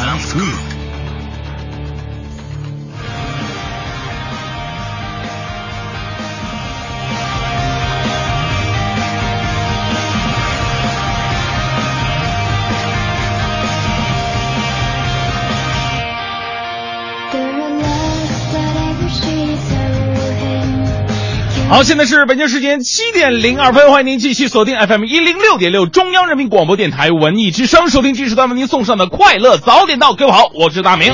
drive-through 好，现在是北京时间七点零二分，欢迎您继续锁定 FM 一零六点六中央人民广播电台文艺之声，收听这时段为您送上的快乐早点到。各位好，我是大明。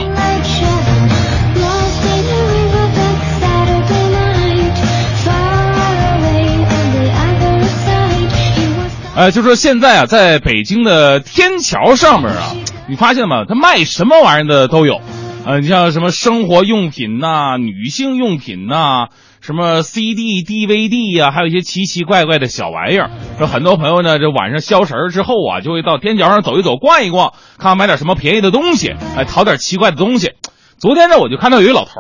呃，就说现在啊，在北京的天桥上面啊，你发现吗？他卖什么玩意儿的都有，呃，你像什么生活用品呐、女性用品呐。什么 CD、DVD 呀，还有一些奇奇怪怪的小玩意儿。说很多朋友呢，这晚上消食之后啊，就会到天桥上走一走、逛一逛，看看买点什么便宜的东西，哎，淘点奇怪的东西。昨天呢，我就看到有一老头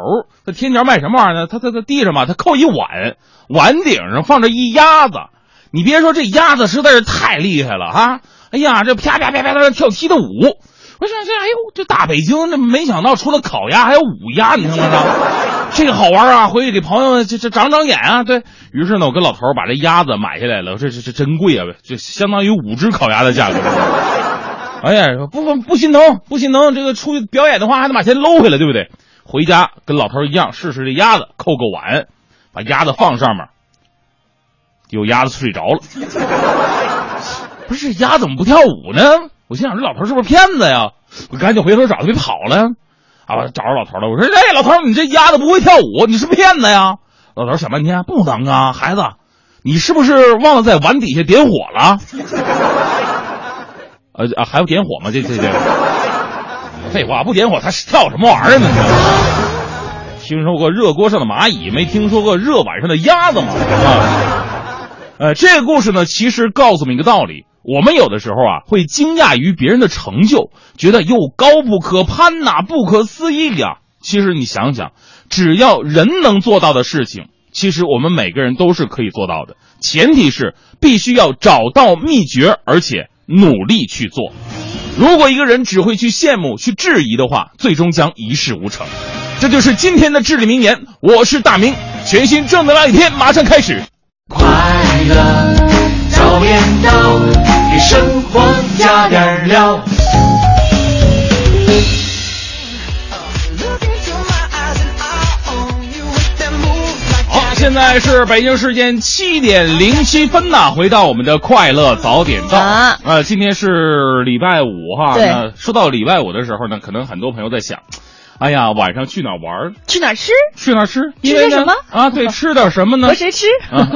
在天桥卖什么玩意儿呢？他他在地上嘛，他扣一碗，碗顶上放着一鸭子。你别说，这鸭子实在是太厉害了啊！哎呀，这啪啪啪啪在跳踢的舞。我想这，哎呦，这大北京，这没想到除了烤鸭还有舞鸭，你看看这。个好玩啊！回去给朋友们这这长长眼啊！对于是呢，我跟老头把这鸭子买下来了。这这这真贵啊！这相当于五只烤鸭的价格。哎呀，不不不心疼，不心疼。这个出去表演的话，还得把钱搂回来，对不对？回家跟老头一样，试试这鸭子，扣个碗，把鸭子放上面。有鸭子睡着了。不是鸭怎么不跳舞呢？我心想这老头是不是骗子呀？我赶紧回头找他，别跑了。啊！找着老头了，我说：“哎，老头，你这鸭子不会跳舞，你是骗子呀？”老头想半天，不能啊，孩子，你是不是忘了在碗底下点火了？呃啊，还要点火吗？这这这，废话，不点火他跳什么玩意儿呢？听说过热锅上的蚂蚁，没听说过热碗上的鸭子吗？啊，呃，这个故事呢，其实告诉我们一个道理。我们有的时候啊，会惊讶于别人的成就，觉得又高不可攀呐，不可思议呀。其实你想想，只要人能做到的事情，其实我们每个人都是可以做到的。前提是必须要找到秘诀，而且努力去做。如果一个人只会去羡慕、去质疑的话，最终将一事无成。这就是今天的至理名言。我是大明，全新正能量一天马上开始。快乐早点到。给生活加点料。好，现在是北京时间七点零七分呐，回到我们的快乐早点到啊。呃，今天是礼拜五哈。那说到礼拜五的时候呢，可能很多朋友在想。哎呀，晚上去哪玩？去哪吃？去哪吃？吃点什么啊？对，吃点什么呢？和谁吃？啊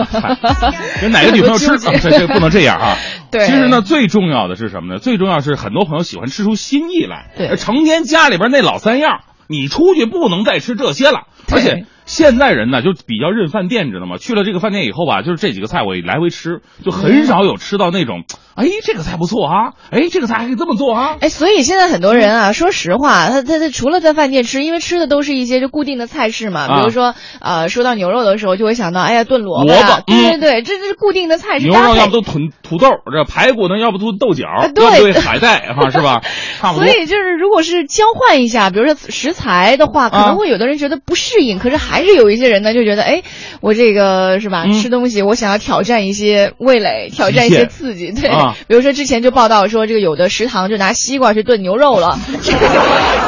跟哪个女朋友吃？这这不能这样啊！对，其实呢，最重要的是什么呢？最重要是很多朋友喜欢吃出新意来。对，成天家里边那老三样，你出去不能再吃这些了。而且现在人呢，就比较认饭店，知道吗？去了这个饭店以后吧，就是这几个菜我来回吃，就很少有吃到那种。哎，这个菜不错啊！哎，这个菜还可以这么做啊！哎，所以现在很多人啊，说实话，他他他除了在饭店吃，因为吃的都是一些就固定的菜式嘛，比如说呃，说到牛肉的时候，就会想到，哎呀，炖萝卜，萝卜，对对对，这这是固定的菜式。牛肉要不都炖土豆，这排骨呢要不都豆角，对海带哈，是吧？差不多。所以就是如果是交换一下，比如说食材的话，可能会有的人觉得不适应，可是还是有一些人呢就觉得，哎，我这个是吧？吃东西我想要挑战一些味蕾，挑战一些刺激，对，比如说之前。就报道说，这个有的食堂就拿西瓜去炖牛肉了，这个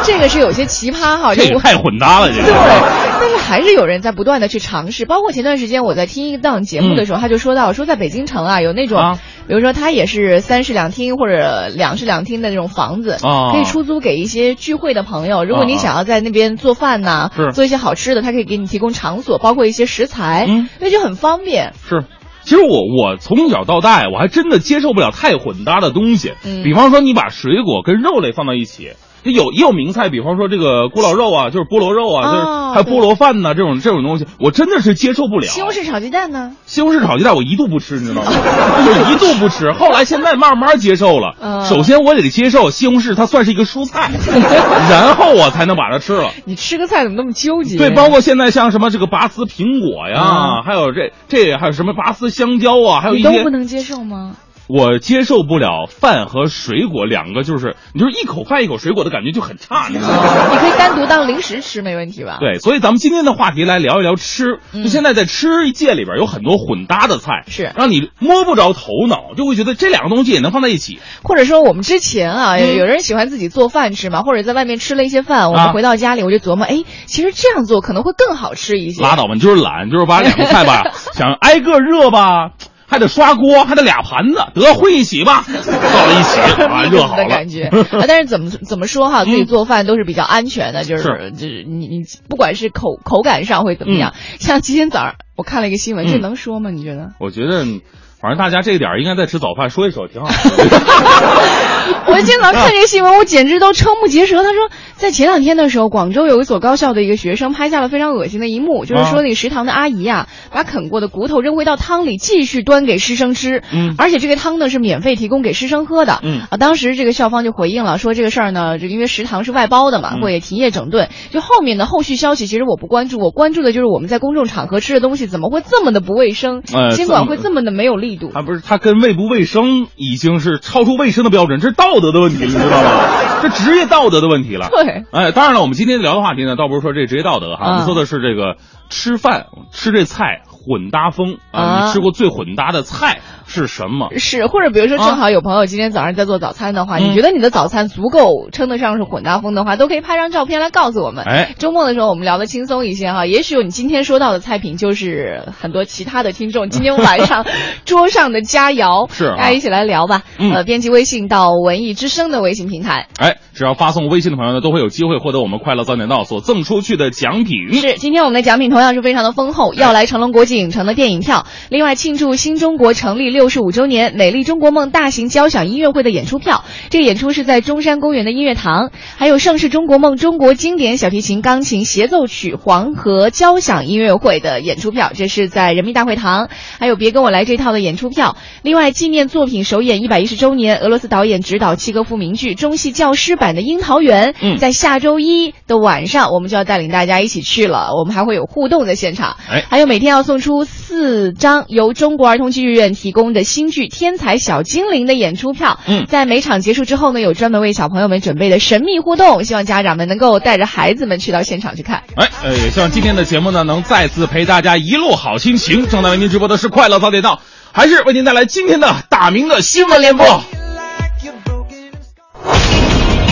这个是有些奇葩哈，这太混搭了，这个。对，但是还是有人在不断的去尝试，包括前段时间我在听一档节目的时候，他就说到说在北京城啊，有那种，比如说他也是三室两厅或者两室两厅的那种房子，可以出租给一些聚会的朋友。如果你想要在那边做饭呐，做一些好吃的，他可以给你提供场所，包括一些食材，那就很方便。是。其实我我从小到大，我还真的接受不了太混搭的东西。嗯，比方说你把水果跟肉类放到一起，有也有名菜，比方说这个咕咾肉啊，就是菠萝肉啊，就是还有菠萝饭呐，这种这种东西，我真的是接受不了。西红柿炒鸡蛋呢？西红柿炒鸡蛋我一度不吃，你知道吗？我一度不吃，后来现在慢慢接受了。首先我得接受西红柿，它算是一个蔬菜，然后我才能把它吃了。你吃个菜怎么那么纠结？对，包括现在像什么这个拔丝苹果呀，还有这这还有什么拔丝香蕉啊，还有一些都不能接受吗？我接受不了饭和水果两个，就是你就是一口饭一口水果的感觉就很差，你知道吗？你可以单独当零食吃，没问题吧？对，所以咱们今天的话题来聊一聊吃。就现在在吃界里边有很多混搭的菜，是让你摸不着头脑，就会觉得这两个东西也能放在一起。或者说我们之前啊，有人喜欢自己做饭吃嘛，或者在外面吃了一些饭，我们回到家里我就琢磨，哎，其实这样做可能会更好吃一些。拉倒吧，你就是懒，就是把两个菜吧想挨个热吧。还得刷锅，还得俩盘子，得混一起吧，到了一起啊，热好的感觉 啊。但是怎么怎么说哈，自己做饭都是比较安全的，就是就是你你不管是口口感上会怎么样，像今天早上我看了一个新闻，这能说吗？你觉得？我觉得。反正大家这个点儿应该在吃早饭，说一说挺好。我今天早上看这个新闻，我简直都瞠目结舌。他说，在前两天的时候，广州有一所高校的一个学生拍下了非常恶心的一幕，就是说那个食堂的阿姨啊，把啃过的骨头扔回到汤里，继续端给师生吃。嗯，而且这个汤呢是免费提供给师生喝的。嗯啊，当时这个校方就回应了，说这个事儿呢，这因为食堂是外包的嘛，会停业整顿。就后面的后续消息，其实我不关注，我关注的就是我们在公众场合吃的东西怎么会这么的不卫生，监管会这么的没有力度。啊不是他跟卫不卫生已经是超出卫生的标准，这是道德的问题，你知道吗？这职业道德的问题了。对，哎，当然了，我们今天聊的话题呢，倒不是说这职业道德哈，我们说的是这个吃饭吃这菜。混搭风啊！你吃过最混搭的菜是什么？是或者比如说，正好有朋友今天早上在做早餐的话，你觉得你的早餐足够称得上是混搭风的话，都可以拍张照片来告诉我们。哎，周末的时候我们聊的轻松一些哈，也许你今天说到的菜品就是很多其他的听众今天晚上桌上的佳肴。是，大家一起来聊吧。呃，编辑微信到文艺之声的微信平台。哎，只要发送微信的朋友呢，都会有机会获得我们快乐早点到所赠出去的奖品。是，今天我们的奖品同样是非常的丰厚，要来成龙国际影城的电影票。另外，庆祝新中国成立六十五周年，美丽中国梦大型交响音乐会的演出票。这个演出是在中山公园的音乐堂。还有盛世中国梦中国经典小提琴、钢琴协奏曲黄河交响音乐会的演出票，这是在人民大会堂。还有别跟我来这套的演出票。另外，纪念作品首演一百一十周年，俄罗斯导演执导契诃夫名剧中戏教师版的《樱桃园》。嗯，在下周一的晚上，我们就要带领大家一起去了。我们还会有互动在现场。哎，还有每天要送出四。张由中国儿童剧院提供的新剧《天才小精灵》的演出票，嗯，在每场结束之后呢，有专门为小朋友们准备的神秘互动，希望家长们能够带着孩子们去到现场去看。哎，呃，也希望今天的节目呢，能再次陪大家一路好心情。正在为您直播的是快乐早点到，还是为您带来今天的大明的新闻联播？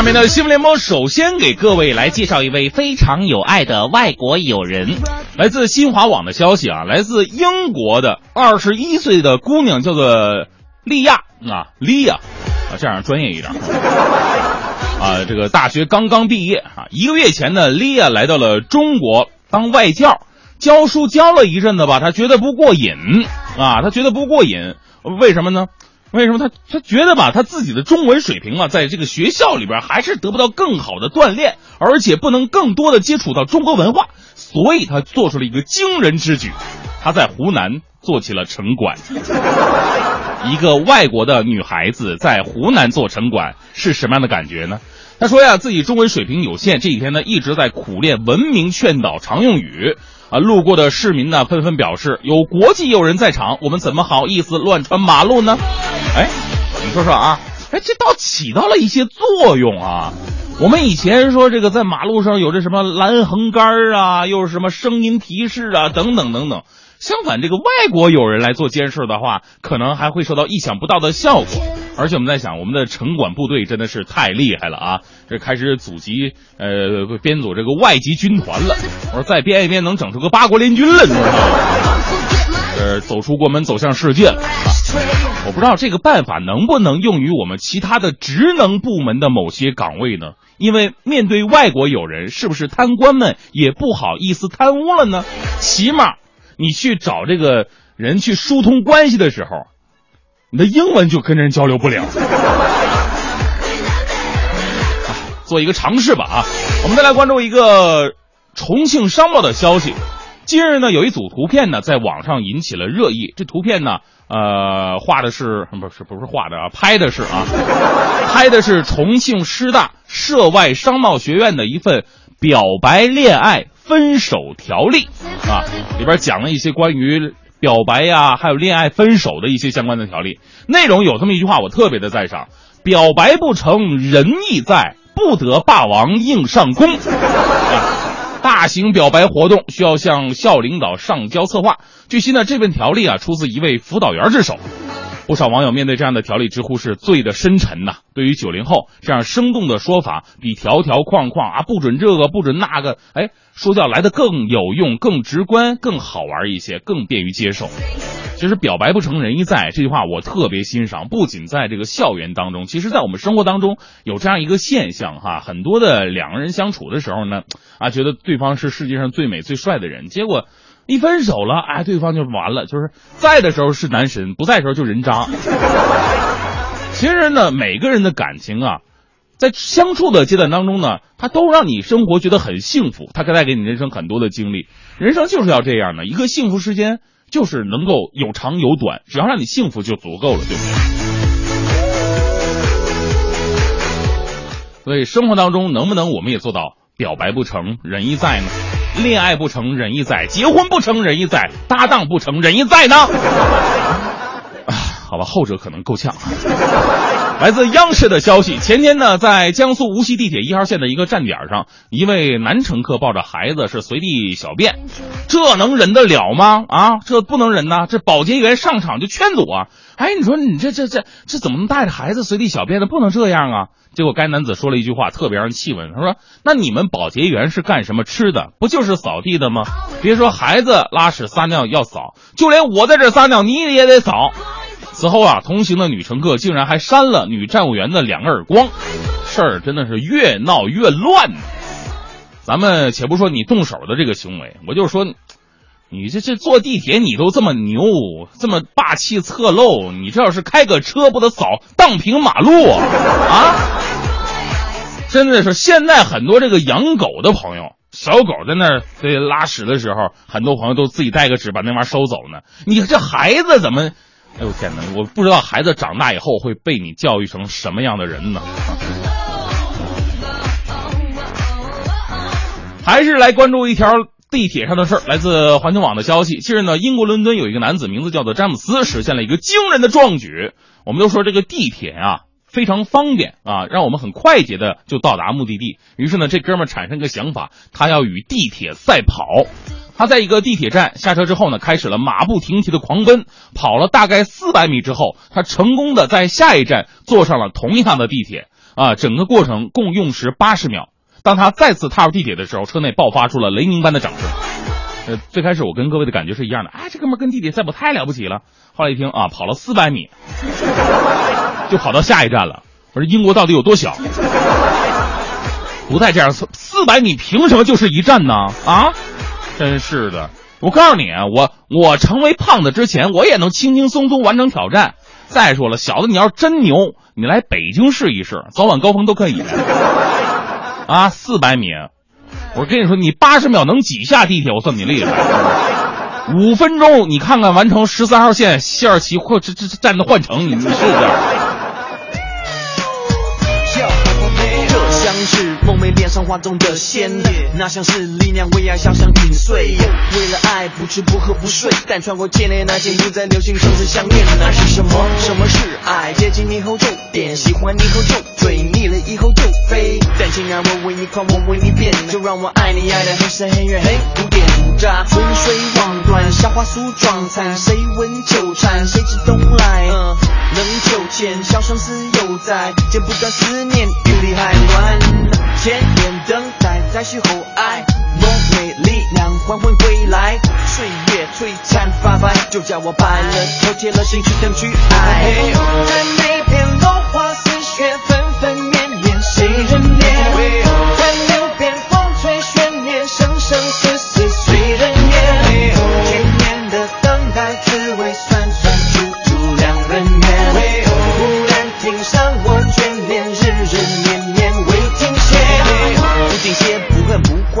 下面的新闻联播首先给各位来介绍一位非常有爱的外国友人，来自新华网的消息啊，来自英国的二十一岁的姑娘叫做利亚。啊，利亚。啊，这样专业一点。啊，这个大学刚刚毕业。啊，一个月前呢，利亚来到了中国当外教，教书教了一阵子吧，她觉得不过瘾啊，她觉得不过瘾，为什么呢？为什么他他觉得吧，他自己的中文水平啊，在这个学校里边还是得不到更好的锻炼，而且不能更多的接触到中国文化，所以他做出了一个惊人之举，他在湖南做起了城管。一个外国的女孩子在湖南做城管是什么样的感觉呢？她说呀，自己中文水平有限，这几天呢一直在苦练文明劝导常用语。啊，路过的市民呢纷纷表示，有国际友人在场，我们怎么好意思乱穿马路呢？哎，你说说啊，哎，这倒起到了一些作用啊。我们以前说这个在马路上有这什么蓝横杆啊，又是什么声音提示啊，等等等等。相反，这个外国友人来做监视的话，可能还会收到意想不到的效果。而且我们在想，我们的城管部队真的是太厉害了啊！这开始组集呃编组这个外籍军团了。我说再编一编，能整出个八国联军了，你知道吗？呃，走出国门，走向世界了。我不知道这个办法能不能用于我们其他的职能部门的某些岗位呢？因为面对外国友人，是不是贪官们也不好意思贪污了呢？起码你去找这个人去疏通关系的时候，你的英文就跟人交流不了。做一个尝试吧啊！我们再来关注一个重庆商报的消息。近日呢，有一组图片呢在网上引起了热议。这图片呢，呃，画的是不是不是画的啊？拍的是啊，拍的是重庆师大涉外商贸学院的一份表白恋爱分手条例啊，里边讲了一些关于表白呀，还有恋爱分手的一些相关的条例。内容有这么一句话，我特别的赞赏：表白不成仁义在，不得霸王硬上弓。啊大型表白活动需要向校领导上交策划。据悉呢，这份条例啊出自一位辅导员之手。不少网友面对这样的条例，直呼是醉的深沉呐。对于九零后，这样生动的说法比条条框框啊不准这个不准那个，哎，说教来的更有用、更直观、更好玩一些，更便于接受。其实“表白不成仁义在”这句话我特别欣赏，不仅在这个校园当中，其实在我们生活当中有这样一个现象哈，很多的两个人相处的时候呢，啊，觉得对方是世界上最美最帅的人，结果。一分手了，哎，对方就完了。就是在的时候是男神，不在的时候就人渣。其实呢，每个人的感情啊，在相处的阶段当中呢，他都让你生活觉得很幸福，他可带给你人生很多的经历。人生就是要这样的，一个幸福时间就是能够有长有短，只要让你幸福就足够了，对不对？所以生活当中能不能我们也做到表白不成仁义在呢？恋爱不成仁义在，结婚不成仁义在，搭档不成仁义在呢。好吧，后者可能够呛。来自央视的消息，前天呢，在江苏无锡地铁一号线的一个站点上，一位男乘客抱着孩子是随地小便，这能忍得了吗？啊，这不能忍呐！这保洁员上场就劝阻啊。哎，你说你这这这这怎么能带着孩子随地小便呢？不能这样啊！结果该男子说了一句话，特别让人气愤。他说：“那你们保洁员是干什么吃的？不就是扫地的吗？别说孩子拉屎撒尿要扫，就连我在这撒尿，你也得扫。”此后啊，同行的女乘客竟然还扇了女站务员的两个耳光，事儿真的是越闹越乱。咱们且不说你动手的这个行为，我就说。你这这坐地铁你都这么牛，这么霸气侧漏，你这要是开个车不得扫荡平马路啊？真的是现在很多这个养狗的朋友，小狗在那儿对拉屎的时候，很多朋友都自己带个纸把那玩意儿收走呢。你这孩子怎么？哎呦天哪！我不知道孩子长大以后会被你教育成什么样的人呢？还是来关注一条。地铁上的事儿，来自环球网的消息。近日呢，英国伦敦有一个男子，名字叫做詹姆斯，实现了一个惊人的壮举。我们都说这个地铁啊非常方便啊，让我们很快捷的就到达目的地。于是呢，这哥们儿产生一个想法，他要与地铁赛跑。他在一个地铁站下车之后呢，开始了马不停蹄的狂奔，跑了大概四百米之后，他成功的在下一站坐上了同一趟的地铁啊，整个过程共用时八十秒。当他再次踏入地铁的时候，车内爆发出了雷鸣般的掌声。呃，最开始我跟各位的感觉是一样的，哎，这哥们跟地铁赛跑太了不起了。后来一听啊，跑了四百米，就跑到下一站了。我说英国到底有多小？不带这样，四四百米凭什么就是一站呢？啊，真是的！我告诉你啊，我我成为胖子之前，我也能轻轻松松完成挑战。再说了，小子，你要是真牛，你来北京试一试，早晚高峰都可以。啊，四百米，我跟你说，你八十秒能挤下地铁，我算你厉害。五分钟，你看看完成十三号线西二旗或这这站的换乘，你试试。是梦寐脸上画中的仙，那像是力量为爱想想紧碎。为了爱不吃不喝不睡，但穿过千年那件又在流行生死相恋。那是什么？什么是爱？接近你后就点，喜欢你后就追，腻了以后就飞。但情啊，我为你狂，我为你变，就让我爱你爱的很深很远很古典。渣，春水望断，夏花素妆残，谁问秋蝉，谁知冬来？冷秋千，笑声似犹在，剪不断思念，雨里还乱。千年等待，再续厚爱，梦美力量缓缓归来，岁月璀璨发白，就叫我白了头，铁了心去等去爱。在那片落花似雪，纷纷绵绵，谁人念？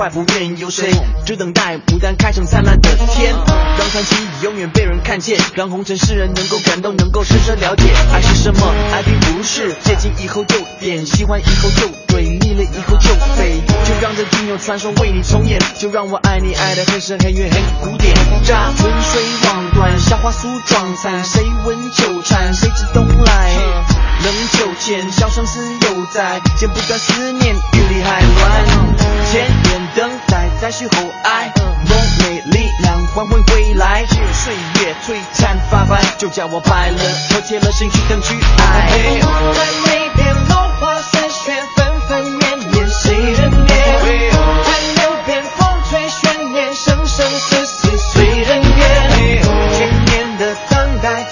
不坏，不怨有谁？只等待牡丹开成灿烂的天，让传奇永远被人看见，让红尘世人能够感动，能够深深了解爱是什么。爱并不是接近以后就点，喜欢以后就对，腻了以后就飞。就让这仅有传说为你重演，就让我爱你爱的很深很远很古典。乍春水望断，夏花素妆残，谁闻秋蝉，谁知冬来？冷秋千，笑声似犹在，剪不断思念，雨里还乱。千年等待，再续厚爱，梦美力量缓缓归来，岁月璀璨发白，就叫我白了头，铁了心去等去爱。在那片落花似雪，纷纷绵绵，谁人念？在流边风吹悬念，生生死死随人愿。千年的等待，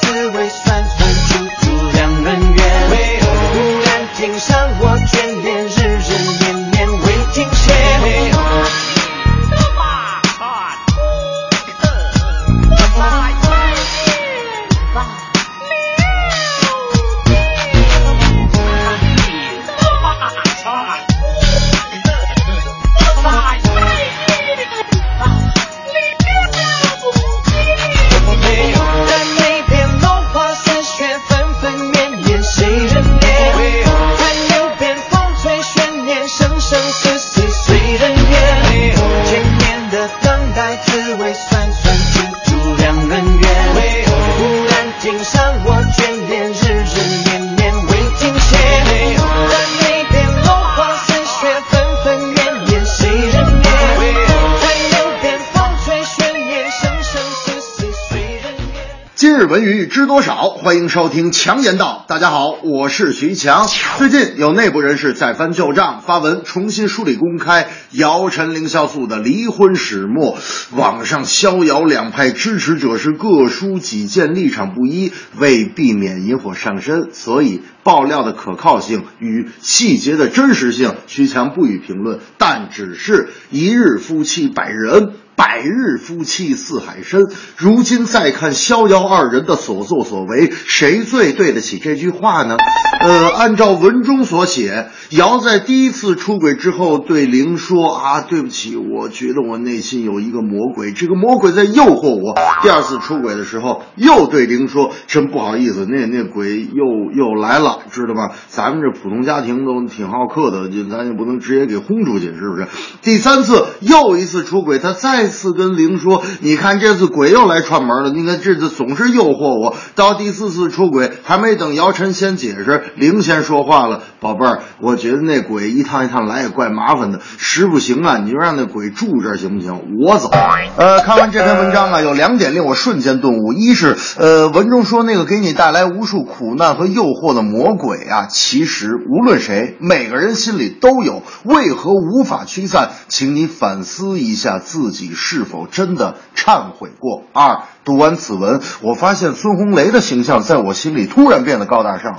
欢迎收听强言道。大家好，我是徐强。最近有内部人士再翻旧账，发文重新梳理公开姚晨、凌潇肃的离婚始末。网上逍遥两派支持者是各抒己见，立场不一。为避免引火上身，所以爆料的可靠性与细节的真实性，徐强不予评论。但只是一日夫妻百日恩。百日夫妻似海深。如今再看逍遥二人的所作所为，谁最对得起这句话呢？呃，按照文中所写，姚在第一次出轨之后对玲说：“啊，对不起，我觉得我内心有一个魔鬼，这个魔鬼在诱惑我。”第二次出轨的时候，又对玲说：“真不好意思，那那鬼又又来了，知道吗？咱们这普通家庭都挺好客的，就咱也不能直接给轰出去，是不是？”第三次又一次出轨，他再次跟灵说：“你看这次鬼又来串门了，你看这次总是诱惑我。”到第四次出轨，还没等姚晨先解释，灵先说话了：“宝贝儿，我觉得那鬼一趟一趟来也怪麻烦的，实不行啊，你就让那鬼住这儿行不行？我走。”呃，看完这篇文章啊，有两点令我瞬间顿悟：一是呃，文中说那个给你带来无数苦难和诱惑的魔鬼啊，其实无论谁，每个人心里都有，为何无法驱散？请你反思一下自己是否真的忏悔过。二，读完此文，我发现孙红雷的形象在我心里突然变得高大上。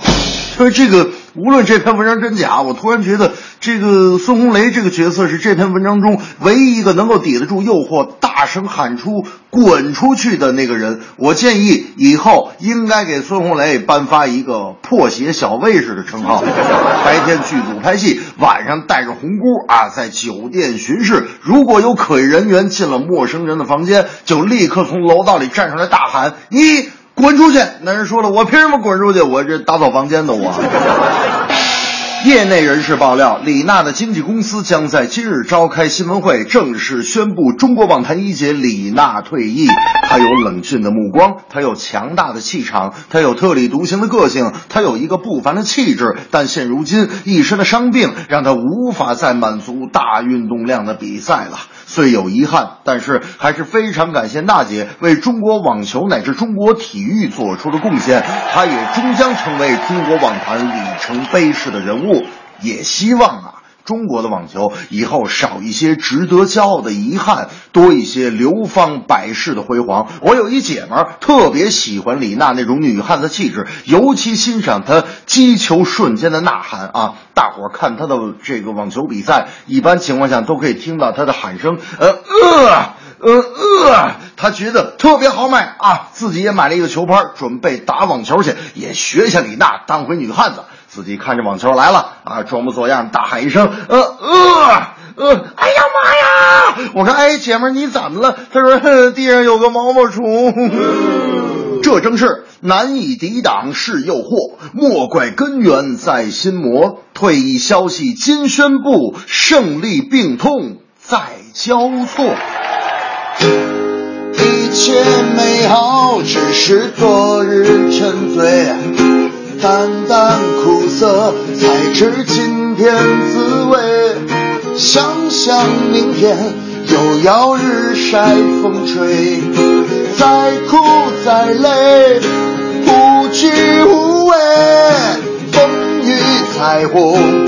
就是这个，无论这篇文章真假，我突然觉得这个孙红雷这个角色是这篇文章中唯一一个能够抵得住诱惑、大声喊出“滚出去”的那个人。我建议以后应该给孙红雷颁发一个“破鞋小卫士”的称号。白天剧组拍戏，晚上带着红箍啊，在酒店巡视。如果有可疑人员进了陌生人的房间，就立刻从楼道里站出来大喊：“你！”滚出去！那人说了，我凭什么滚出去？我这打扫房间的我。业内人士爆料，李娜的经纪公司将在今日召开新闻会，正式宣布中国网坛一姐李娜退役。她有冷峻的目光，她有强大的气场，她有特立独行的个性，她有一个不凡的气质。但现如今，一身的伤病让她无法再满足大运动量的比赛了。虽有遗憾，但是还是非常感谢娜姐为中国网球乃至中国体育做出的贡献。她也终将成为中国网坛里程碑式的人物。也希望啊，中国的网球以后少一些值得骄傲的遗憾，多一些流芳百世的辉煌。我有一姐们儿特别喜欢李娜那种女汉子气质，尤其欣赏她击球瞬间的呐喊啊！大伙儿看她的这个网球比赛，一般情况下都可以听到她的喊声，呃呃呃呃，她觉得特别豪迈啊！自己也买了一个球拍，准备打网球去，也学一下李娜，当回女汉子。自己看着网球来了啊，装模作样大喊一声，呃呃呃，哎呀妈呀！我说，哎，姐们儿你怎么了？他说，地上有个毛毛虫。这正是难以抵挡是诱惑，莫怪根源在心魔。退役消息今宣布，胜利病痛在交错。一切美好只是昨日沉醉。淡淡苦涩，才知今天滋味。想想明天又要日晒风吹，再苦再累，不惧无畏。风雨彩虹，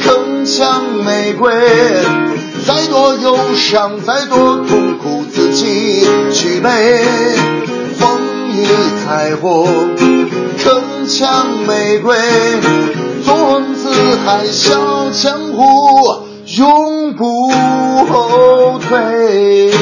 铿锵玫瑰。再多忧伤，再多痛苦，自己去背。风雨彩虹。铿锵玫瑰，纵横四海笑江湖，永不后退。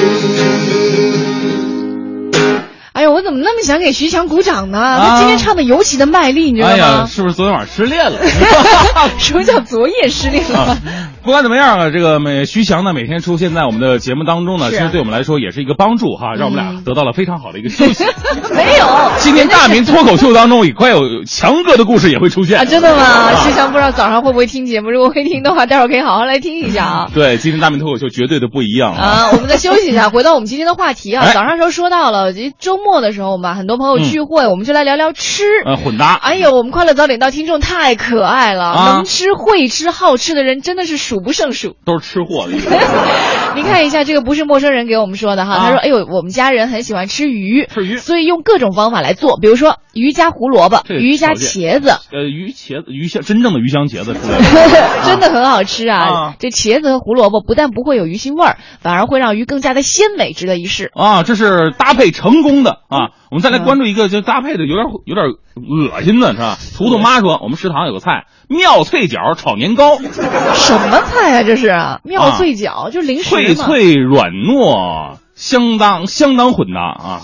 哎呦，我怎么那么想给徐强鼓掌呢？他今天唱的尤其的卖力，你知道吗？哎呀，是不是昨天晚上失恋了？什么叫昨夜失恋了？不管怎么样啊，这个每徐强呢每天出现在我们的节目当中呢，其实对我们来说也是一个帮助哈，让我们俩得到了非常好的一个休息。没有，今天大明脱口秀当中也快有强哥的故事也会出现啊！真的吗？徐强不知道早上会不会听节目，如果会听的话，待会儿可以好好来听一下啊。对，今天大明脱口秀绝对的不一样啊！我们再休息一下，回到我们今天的话题啊。早上时候说到了，周末的时候嘛，很多朋友聚会，我们就来聊聊吃。呃，混搭。哎呦，我们快乐早点到听众太可爱了，能吃会吃好吃的人真的是数不胜数。都是吃货的。您看一下，这个不是陌生人给我们说的哈。他说：“哎呦，我们家人很喜欢吃鱼，吃鱼，所以用各种方法来做，比如说鱼加胡萝卜，鱼加茄子。呃，鱼茄子鱼香，真正的鱼香茄子出来，真的很好吃啊！这茄子和胡萝卜不但不会有鱼腥味儿，反而会让鱼更加的鲜美，值得一试啊！这是搭配成功的啊！我们再来关注一个，就搭配的有点有点恶心的是吧？图图妈说，我们食堂有个菜。”妙脆角炒年糕，什么菜啊？这是妙脆角，就是零食脆脆软糯，相当相当混搭啊！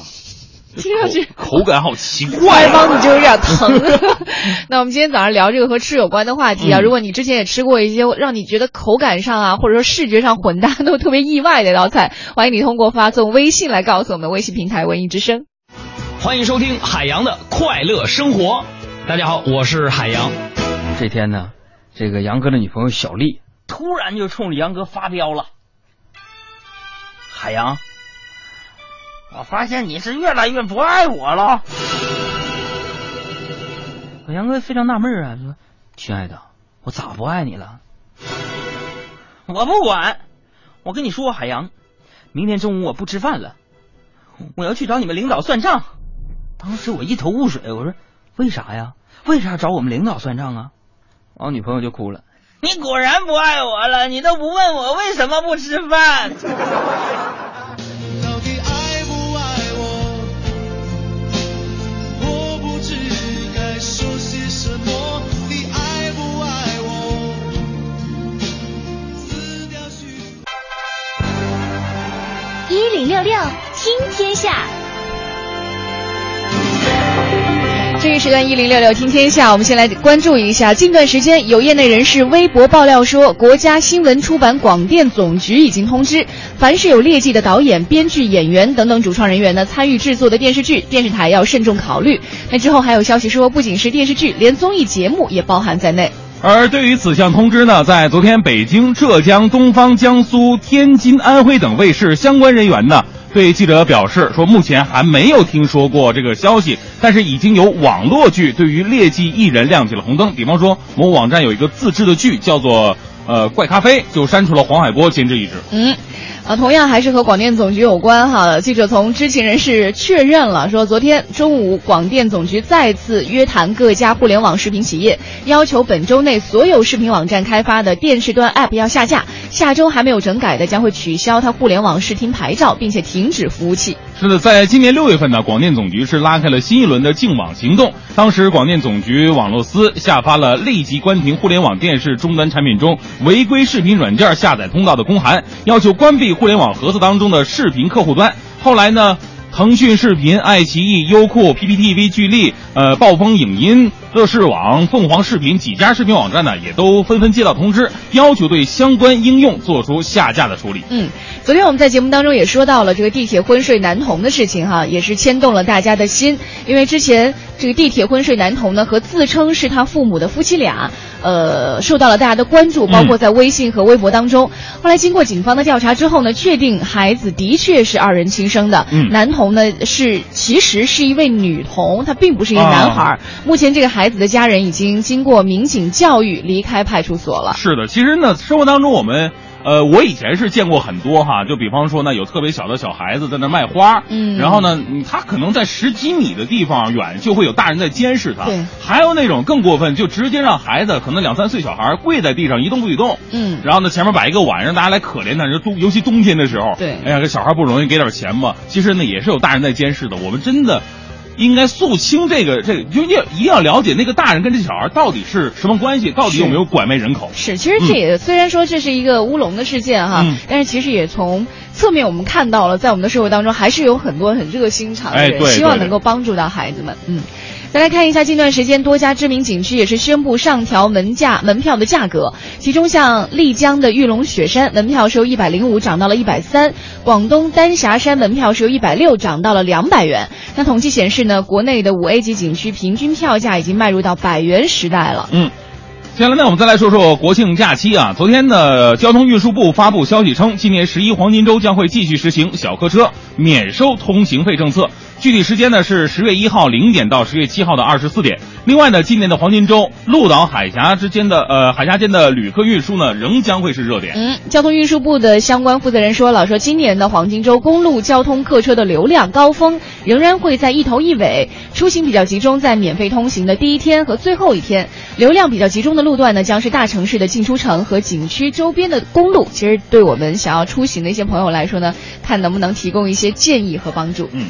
听上去口感好奇怪，腮帮子就有点疼。那我们今天早上聊这个和吃有关的话题啊，如果你之前也吃过一些让你觉得口感上啊，或者说视觉上混搭都特别意外的一道菜，欢迎你通过发送微信来告诉我们，微信平台文艺之声。欢迎收听海洋的快乐生活。大家好，我是海洋。这天呢，这个杨哥的女朋友小丽突然就冲着杨哥发飙了。海洋，我发现你是越来越不爱我了。杨哥非常纳闷啊，说：“亲爱的，我咋不爱你了？”我不管，我跟你说，海洋，明天中午我不吃饭了，我要去找你们领导算账。当时我一头雾水，我说：“为啥呀？为啥找我们领导算账啊？”我女朋友就哭了。你果然不爱我了，你都不问我为什么不吃饭。一零六六听天下。这一时段一零六六听天下，我们先来关注一下。近段时间，有业内人士微博爆料说，国家新闻出版广电总局已经通知，凡是有劣迹的导演、编剧、演员等等主创人员呢，参与制作的电视剧，电视台要慎重考虑。那之后还有消息说，不仅是电视剧，连综艺节目也包含在内。而对于此项通知呢，在昨天，北京、浙江、东方、江苏、天津、安徽等卫视相关人员呢，对记者表示说，目前还没有听说过这个消息，但是已经有网络剧对于劣迹艺人亮起了红灯。比方说，某网站有一个自制的剧叫做。呃，怪咖啡就删除了黄海波监制一职。嗯，啊，同样还是和广电总局有关哈。记者从知情人士确认了，说昨天中午广电总局再次约谈各家互联网视频企业，要求本周内所有视频网站开发的电视端 App 要下架，下周还没有整改的将会取消它互联网视听牌照，并且停止服务器。是的，在今年六月份呢，广电总局是拉开了新一轮的净网行动。当时，广电总局网络司下发了立即关停互联网电视终端产品中违规视频软件下载通道的公函，要求关闭互联网盒子当中的视频客户端。后来呢？腾讯视频、爱奇艺、优酷、PPTV、聚力、呃暴风影音、乐视网、凤凰视频几家视频网站呢，也都纷纷接到通知，要求对相关应用做出下架的处理。嗯，昨天我们在节目当中也说到了这个地铁昏睡男童的事情哈，也是牵动了大家的心，因为之前这个地铁昏睡男童呢和自称是他父母的夫妻俩。呃，受到了大家的关注，包括在微信和微博当中。后来经过警方的调查之后呢，确定孩子的确是二人亲生的。嗯，男童呢是其实是一位女童，他并不是一个男孩。目前这个孩子的家人已经经过民警教育离开派出所了。是的，其实呢，生活当中我们。呃，我以前是见过很多哈，就比方说呢，有特别小的小孩子在那卖花，嗯，然后呢，他可能在十几米的地方远就会有大人在监视他，对，还有那种更过分，就直接让孩子可能两三岁小孩跪在地上一动不许动，嗯，然后呢前面摆一个碗让大家来可怜他，就冬尤其冬天的时候，对，哎呀，这小孩不容易给点钱嘛，其实呢也是有大人在监视的，我们真的。应该肃清这个，这个就要一定要了解那个大人跟这小孩到底是什么关系，到底有没有拐卖人口？是，其实这也虽然说这是一个乌龙的事件哈，但是其实也从侧面我们看到了，在我们的社会当中还是有很多很热心肠的人，希望能够帮助到孩子们。嗯。再来看一下，近段时间多家知名景区也是宣布上调门价门票的价格。其中，像丽江的玉龙雪山门票是由一百零五涨到了一百三，广东丹霞山门票是由一百六涨到了两百元。那统计显示呢，国内的五 A 级景区平均票价已经迈入到百元时代了。嗯。接下来呢，我们再来说说国庆假期啊。昨天呢，交通运输部发布消息称，今年十一黄金周将会继续实行小客车免收通行费政策。具体时间呢是十月一号零点到十月七号的二十四点。另外呢，今年的黄金周，鹿岛海峡之间的呃海峡间的旅客运输呢，仍将会是热点。嗯，交通运输部的相关负责人说了，说今年的黄金周公路交通客车的流量高峰仍然会在一头一尾，出行比较集中在免费通行的第一天和最后一天，流量比较集中的路段呢，将是大城市的进出城和景区周边的公路。其实对我们想要出行的一些朋友来说呢，看能不能提供一些建议和帮助。嗯。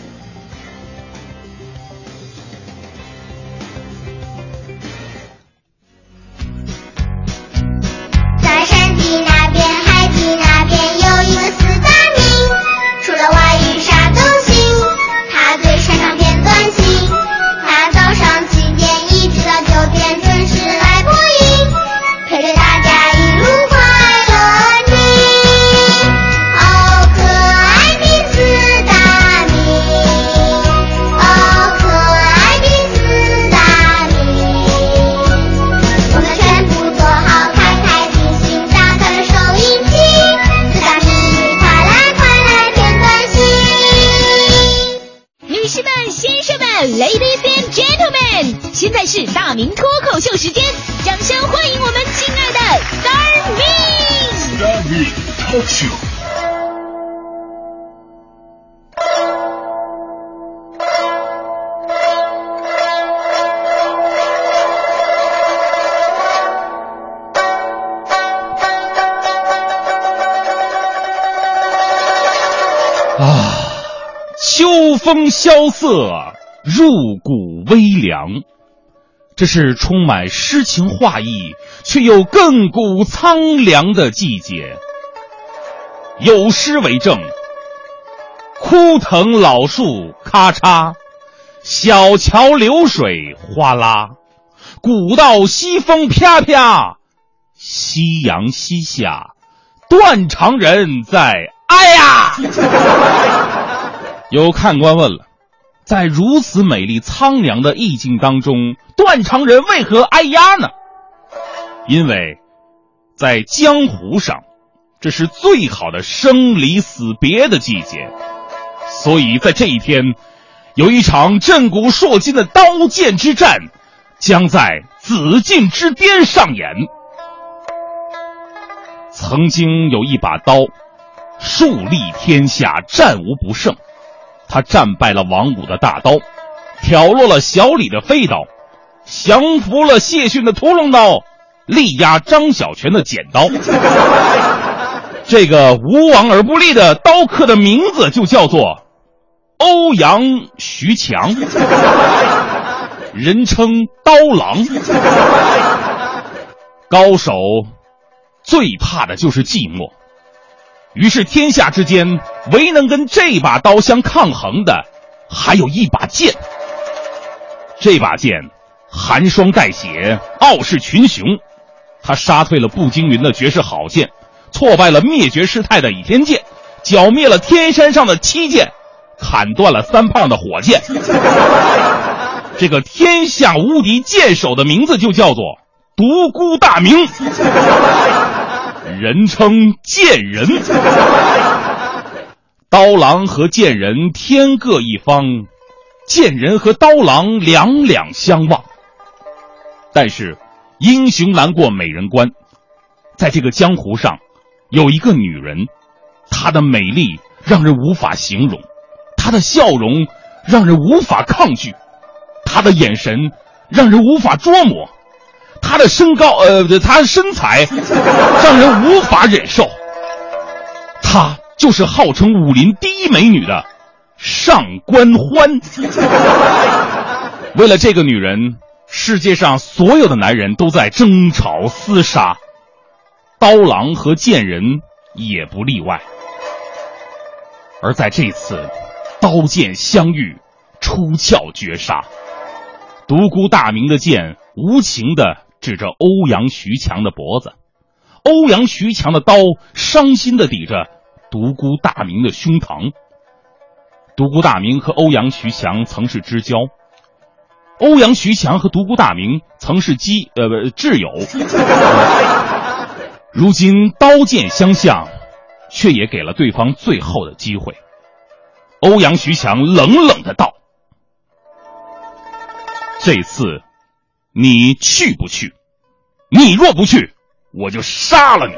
风萧瑟，入骨微凉。这是充满诗情画意却又亘古苍凉的季节。有诗为证：枯藤老树咔嚓，小桥流水哗啦，古道西风啪啪，夕阳西下，断肠人在哎呀。有看官问了，在如此美丽苍凉的意境当中，断肠人为何哀呀呢？因为，在江湖上，这是最好的生离死别的季节，所以在这一天，有一场震古烁今的刀剑之战，将在紫禁之巅上演。曾经有一把刀，树立天下，战无不胜。他战败了王五的大刀，挑落了小李的飞刀，降服了谢逊的屠龙刀，力压张小泉的剪刀。这个无往而不利的刀客的名字就叫做欧阳徐强，人称刀郎。高手最怕的就是寂寞。于是，天下之间唯能跟这把刀相抗衡的，还有一把剑。这把剑寒霜带血，傲视群雄。他杀退了步惊云的绝世好剑，挫败了灭绝师太的倚天剑，剿灭了天山上的七剑，砍断了三胖的火箭。这个天下无敌剑手的名字就叫做独孤大名。人称贱人，刀郎和贱人天各一方，贱人和刀郎两两相望。但是，英雄难过美人关，在这个江湖上，有一个女人，她的美丽让人无法形容，她的笑容让人无法抗拒，她的眼神让人无法捉摸。他的身高，呃，他的身材 让人无法忍受。她就是号称武林第一美女的上官欢。为了这个女人，世界上所有的男人都在争吵厮杀，刀郎和剑人也不例外。而在这次刀剑相遇，出鞘绝杀，独孤大明的剑无情的。指着欧阳徐强的脖子，欧阳徐强的刀伤心的抵着独孤大明的胸膛。独孤大明和欧阳徐强曾是知交，欧阳徐强和独孤大明曾是基呃不挚友。如今刀剑相向，却也给了对方最后的机会。欧阳徐强冷冷的道：“这次。”你去不去？你若不去，我就杀了你。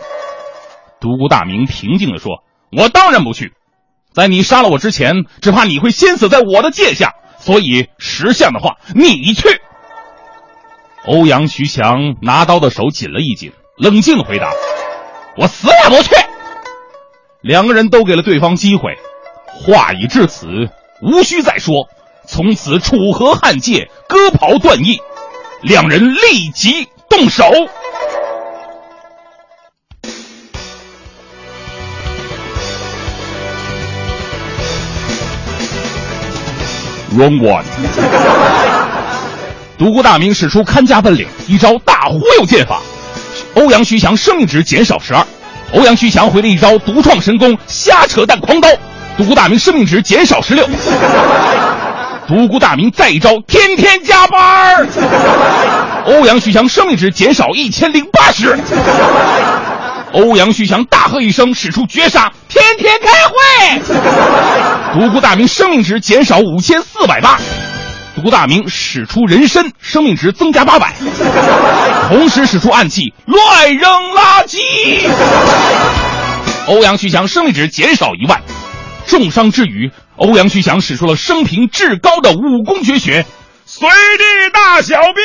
独孤大明平静的说：“我当然不去，在你杀了我之前，只怕你会先死在我的剑下。所以识相的话，你去。”欧阳徐强拿刀的手紧了一紧，冷静的回答：“我死也不去。”两个人都给了对方机会，话已至此，无需再说。从此楚河汉界，割袍断义。两人立即动手。Wrong one。独孤大明使出看家本领，一招大忽悠剑法，欧阳徐强生命值减少十二。欧阳徐强回了一招独创神功瞎扯淡狂刀，独孤大明生命值减少十六。独孤大明再一招，天天加班欧阳徐强生命值减少一千零八十。欧阳徐强大喝一声，使出绝杀，天天开会。独孤大明生命值减少五千四百八。独孤大明使出人参，生命值增加八百。同时使出暗器，乱扔垃圾。欧阳徐强生命值减少一万。重伤之余。欧阳徐强使出了生平至高的武功绝学——随地大小便。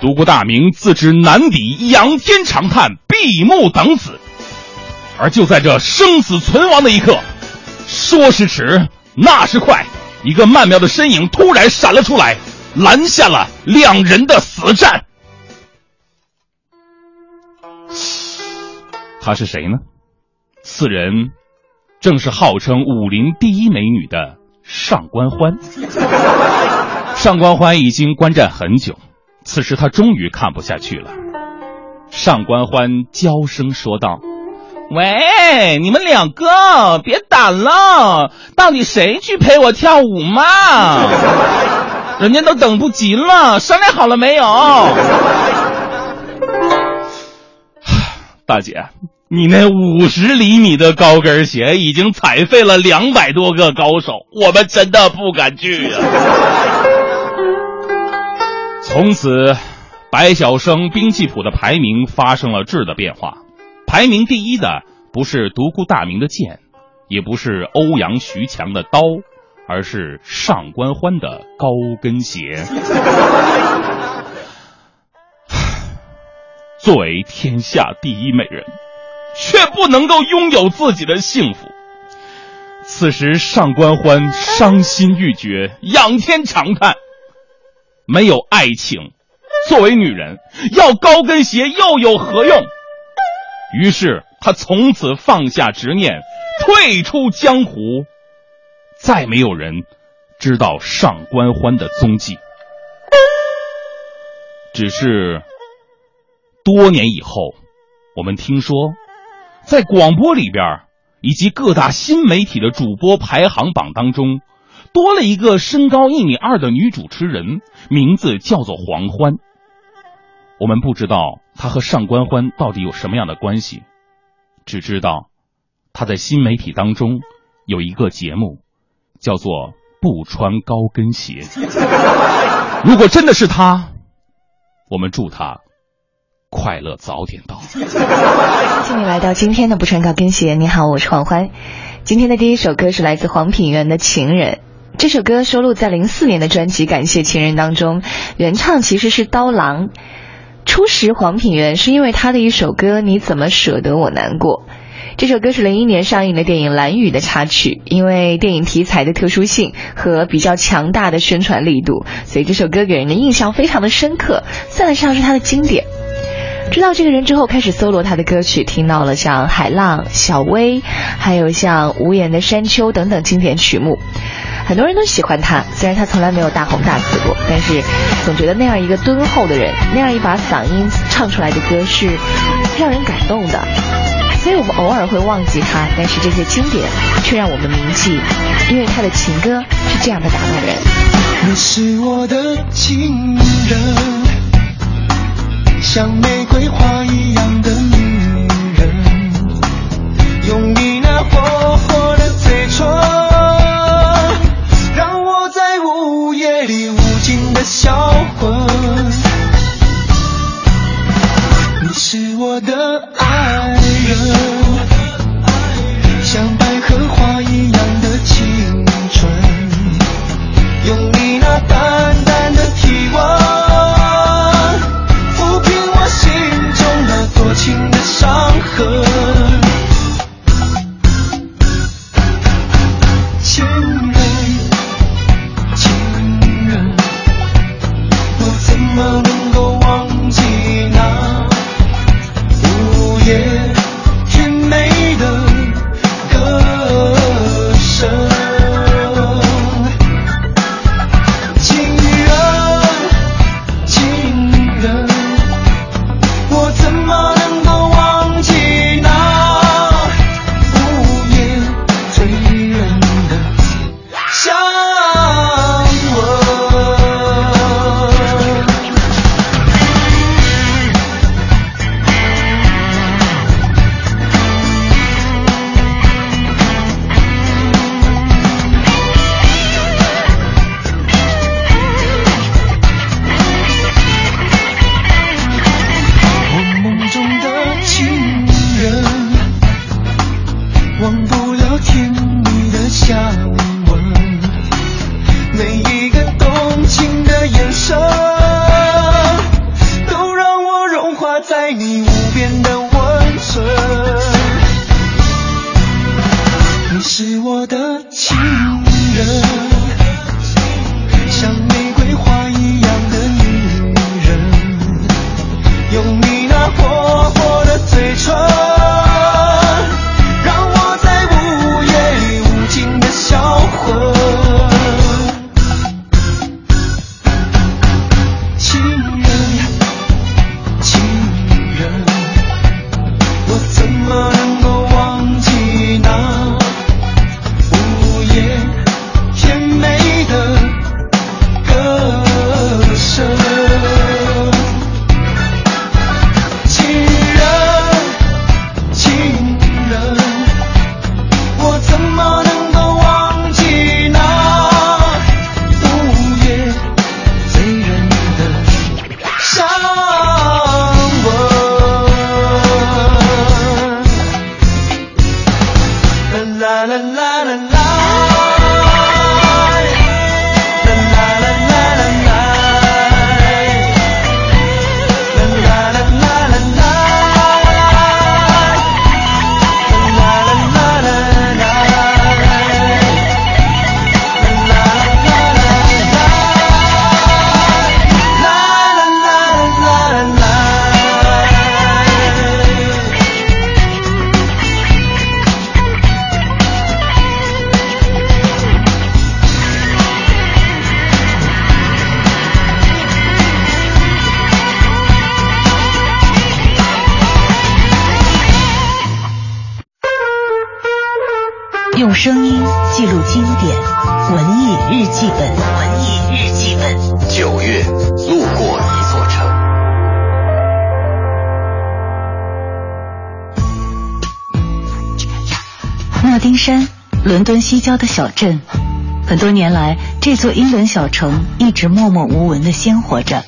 独孤大明自知难敌，仰天长叹，闭目等死。而就在这生死存亡的一刻，说时迟，那时快，一个曼妙的身影突然闪了出来，拦下了两人的死战。他是谁呢？此人。正是号称武林第一美女的上官欢。上官欢已经观战很久，此时他终于看不下去了。上官欢娇声说道：“喂，你们两个别打了，到底谁去陪我跳舞嘛？人家都等不及了，商量好了没有？” 大姐，你那五十厘米的高跟鞋已经踩废了两百多个高手，我们真的不敢去呀。从此，白晓生兵器谱的排名发生了质的变化，排名第一的不是独孤大明的剑，也不是欧阳徐强的刀，而是上官欢的高跟鞋。作为天下第一美人，却不能够拥有自己的幸福。此时，上官欢伤心欲绝，仰天长叹：“没有爱情，作为女人，要高跟鞋又有何用？”于是，他从此放下执念，退出江湖。再没有人知道上官欢的踪迹，只是。多年以后，我们听说，在广播里边以及各大新媒体的主播排行榜当中，多了一个身高一米二的女主持人，名字叫做黄欢。我们不知道她和上官欢到底有什么样的关系，只知道她在新媒体当中有一个节目，叫做《不穿高跟鞋》。如果真的是她，我们祝她。快乐早点到。谢谢你来到今天的不穿高跟鞋。你好，我是黄欢。今天的第一首歌是来自黄品源的《情人》。这首歌收录在零四年的专辑《感谢情人》当中，原唱其实是刀郎。初识黄品源是因为他的一首歌《你怎么舍得我难过》。这首歌是零一年上映的电影《蓝雨》的插曲，因为电影题材的特殊性和比较强大的宣传力度，所以这首歌给人的印象非常的深刻，算得上是他的经典。知道这个人之后，开始搜罗他的歌曲，听到了像《海浪》《小薇》，还有像《无言的山丘》等等经典曲目。很多人都喜欢他，虽然他从来没有大红大紫过，但是总觉得那样一个敦厚的人，那样一把嗓音唱出来的歌是让人感动的。所以我们偶尔会忘记他，但是这些经典却让我们铭记，因为他的情歌是这样的打动人。你是我的情人。像玫瑰花一样的女人，用你那火火的嘴唇，让我在午夜里无尽的销魂。你是我的爱人，像百合花一样的青春，用你那淡淡的体温。年来，这座英伦小城一直默默无闻的鲜活着，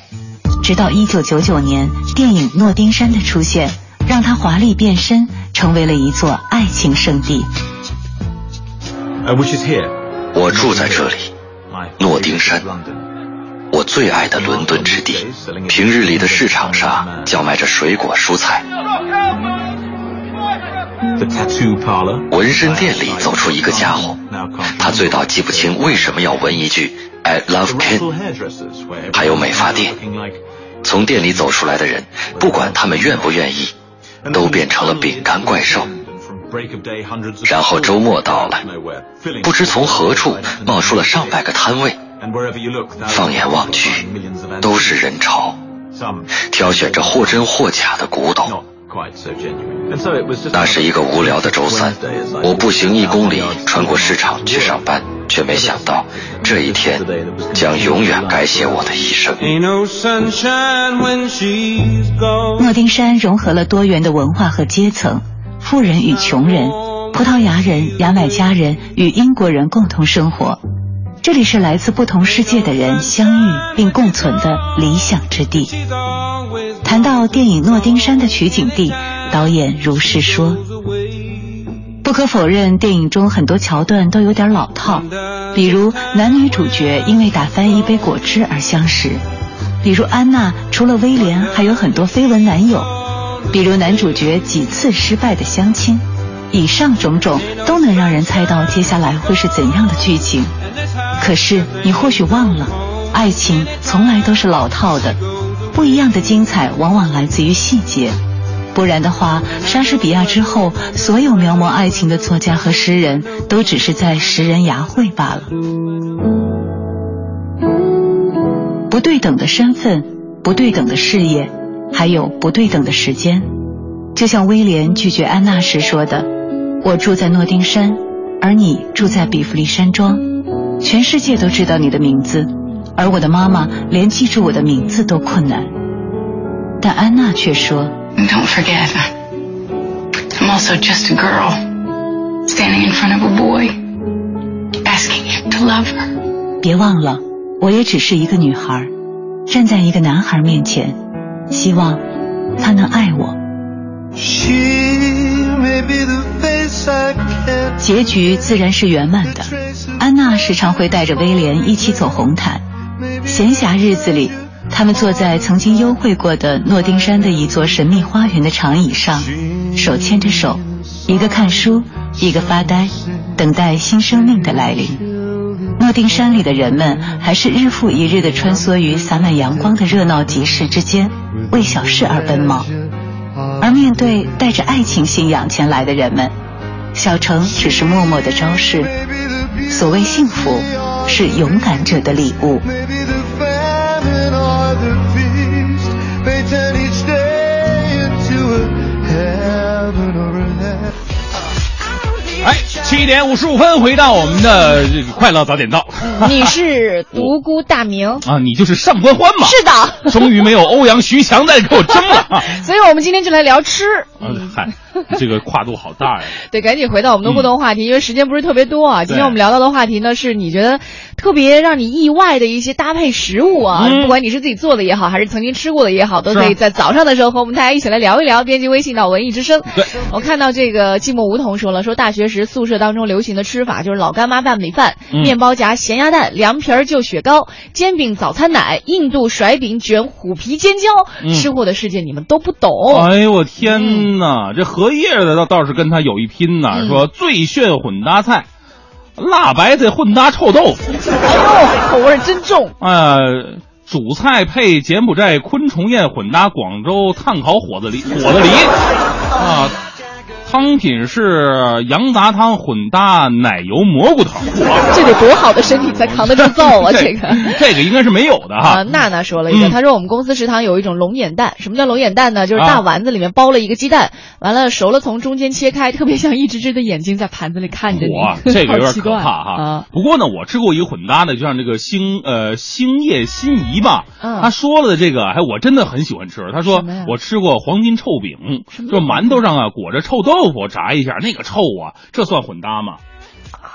直到一九九九年，电影《诺丁山》的出现，让它华丽变身，成为了一座爱情圣地。我住在这里，诺丁山，我最爱的伦敦之地。平日里的市场上叫卖着水果蔬菜。纹身店里走出一个家伙，他醉到记不清为什么要纹一句 "I love Ken"。还有美发店，从店里走出来的人，不管他们愿不愿意，都变成了饼干怪兽。然后周末到了，不知从何处冒出了上百个摊位，放眼望去都是人潮，挑选着或真或假的古董。那是一个无聊的周三，我步行一公里穿过市场去上班，却没想到这一天将永远改写我的一生。诺丁山融合了多元的文化和阶层，富人与穷人，葡萄牙人、牙买加人与英国人共同生活。这里是来自不同世界的人相遇并共存的理想之地。谈到电影《诺丁山》的取景地，导演如是说：“不可否认，电影中很多桥段都有点老套，比如男女主角因为打翻一杯果汁而相识，比如安娜除了威廉还有很多绯闻男友，比如男主角几次失败的相亲。以上种种都能让人猜到接下来会是怎样的剧情。可是你或许忘了，爱情从来都是老套的。”不一样的精彩往往来自于细节，不然的话，莎士比亚之后，所有描摹爱情的作家和诗人都只是在拾人牙慧罢了。不对等的身份，不对等的事业，还有不对等的时间，就像威廉拒绝安娜时说的：“我住在诺丁山，而你住在比弗利山庄，全世界都知道你的名字。”而我的妈妈连记住我的名字都困难，但安娜却说：“Don't forget, I'm also just a girl standing in front of a boy, asking him to love her。别忘了，我也只是一个女孩，站在一个男孩面前，希望他能爱我。”结局自然是圆满的。安娜时常会带着威廉一起走红毯。闲暇日子里，他们坐在曾经幽会过的诺丁山的一座神秘花园的长椅上，手牵着手，一个看书，一个发呆，等待新生命的来临。诺丁山里的人们还是日复一日地穿梭于洒满阳光的热闹集市之间，为小事而奔忙。而面对带着爱情信仰前来的人们，小城只是默默的昭示。所谓幸福。是勇敢者的礼物。哎，七点五十五分，回到我们的这个快乐早点到。你是 独孤大名啊，你就是上官欢嘛？是的，终于没有欧阳徐强再给我争了。所以我们今天就来聊吃。这个跨度好大呀！对，赶紧回到我们的互动话题，因为时间不是特别多啊。今天我们聊到的话题呢，是你觉得特别让你意外的一些搭配食物啊，不管你是自己做的也好，还是曾经吃过的也好，都可以在早上的时候和我们大家一起来聊一聊。编辑微信到文艺之声。对，我看到这个寂寞梧桐说了，说大学时宿舍当中流行的吃法就是老干妈拌米饭，面包夹咸鸭蛋，凉皮儿就雪糕，煎饼早餐奶，印度甩饼卷虎皮尖椒。吃货的世界你们都不懂。哎呦我天哪，这荷叶的倒倒是。跟他有一拼呢，说最炫混搭菜，辣白菜混搭臭豆腐，哎呦，口味真重。呃，主菜配柬埔寨昆虫宴混搭广州炭烤火子梨，火子梨啊，汤品是羊杂汤混搭奶油蘑菇汤，这得多好的身体才扛得住揍啊！这个 这个应该是没有的哈。娜娜说了一个，她说我们公司食堂有一种龙眼蛋，什么叫龙眼蛋呢？就是大丸子里面包了一个鸡蛋，完了熟了从中间切开，特别像一只只的眼睛在盘子里看着你。哇，这个有点可怕哈。不过呢，我吃过一个混搭的，就像这个星呃星夜心仪吧，他说了的这个，哎，我真的很喜欢吃。他说我吃过黄金臭饼，就馒头上啊裹着臭豆腐炸一下，那个臭啊，这算混搭吗？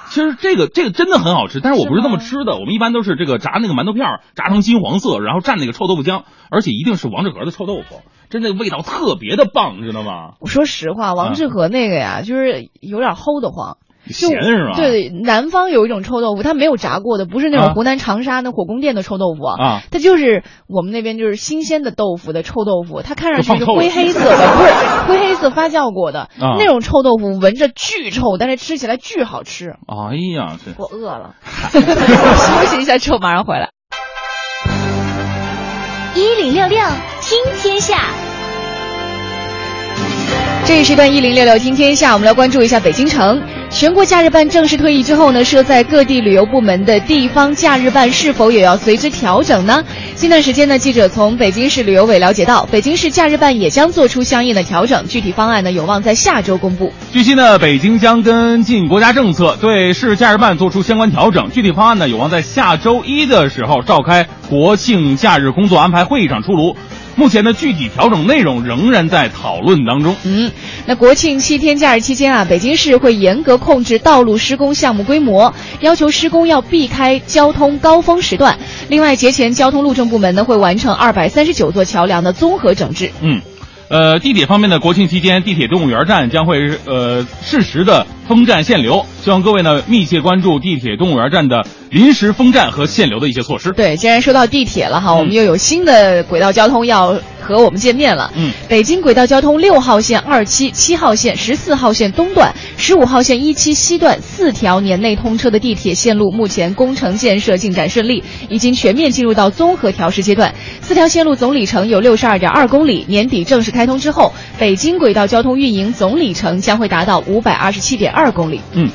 其实这个这个真的很好吃，但是我不是这么吃的。我们一般都是这个炸那个馒头片炸成金黄色，然后蘸那个臭豆腐浆，而且一定是王致和的臭豆腐，真的味道特别的棒，知道吗？我说实话，王致和那个呀，就是有点齁的慌。咸是吧？对，南方有一种臭豆腐，它没有炸过的，不是那种湖南长沙那火宫殿的臭豆腐啊，它就是我们那边就是新鲜的豆腐的臭豆腐，它看上去是灰黑色的，不是灰黑色发酵过的那种臭豆腐，闻着巨臭，但是吃起来巨好吃。哎呀，我饿了 休息一下之后马上回来。一零六六听天下。这一时段一零六六听天下，我们来关注一下北京城。全国假日办正式退役之后呢，设在各地旅游部门的地方假日办是否也要随之调整呢？近段时间呢，记者从北京市旅游委了解到，北京市假日办也将做出相应的调整，具体方案呢有望在下周公布。据悉呢，北京将跟进国家政策，对市假日办做出相关调整，具体方案呢有望在下周一的时候召开国庆假日工作安排会议上出炉。目前的具体调整内容仍然在讨论当中。嗯，那国庆七天假日期间啊，北京市会严格控制道路施工项目规模，要求施工要避开交通高峰时段。另外，节前交通路政部门呢会完成二百三十九座桥梁的综合整治。嗯，呃，地铁方面的，国庆期间地铁动物园站将会呃适时的封站限流，希望各位呢密切关注地铁动物园站的。临时封站和限流的一些措施。对，既然说到地铁了哈，我们又有新的轨道交通要和我们见面了。嗯，北京轨道交通六号线、二期、七号线、十四号线东段、十五号线一期西段四条年内通车的地铁线路，目前工程建设进展顺利，已经全面进入到综合调试阶段。四条线路总里程有六十二点二公里，年底正式开通之后，北京轨道交通运营总里程将会达到五百二十七点二公里。嗯。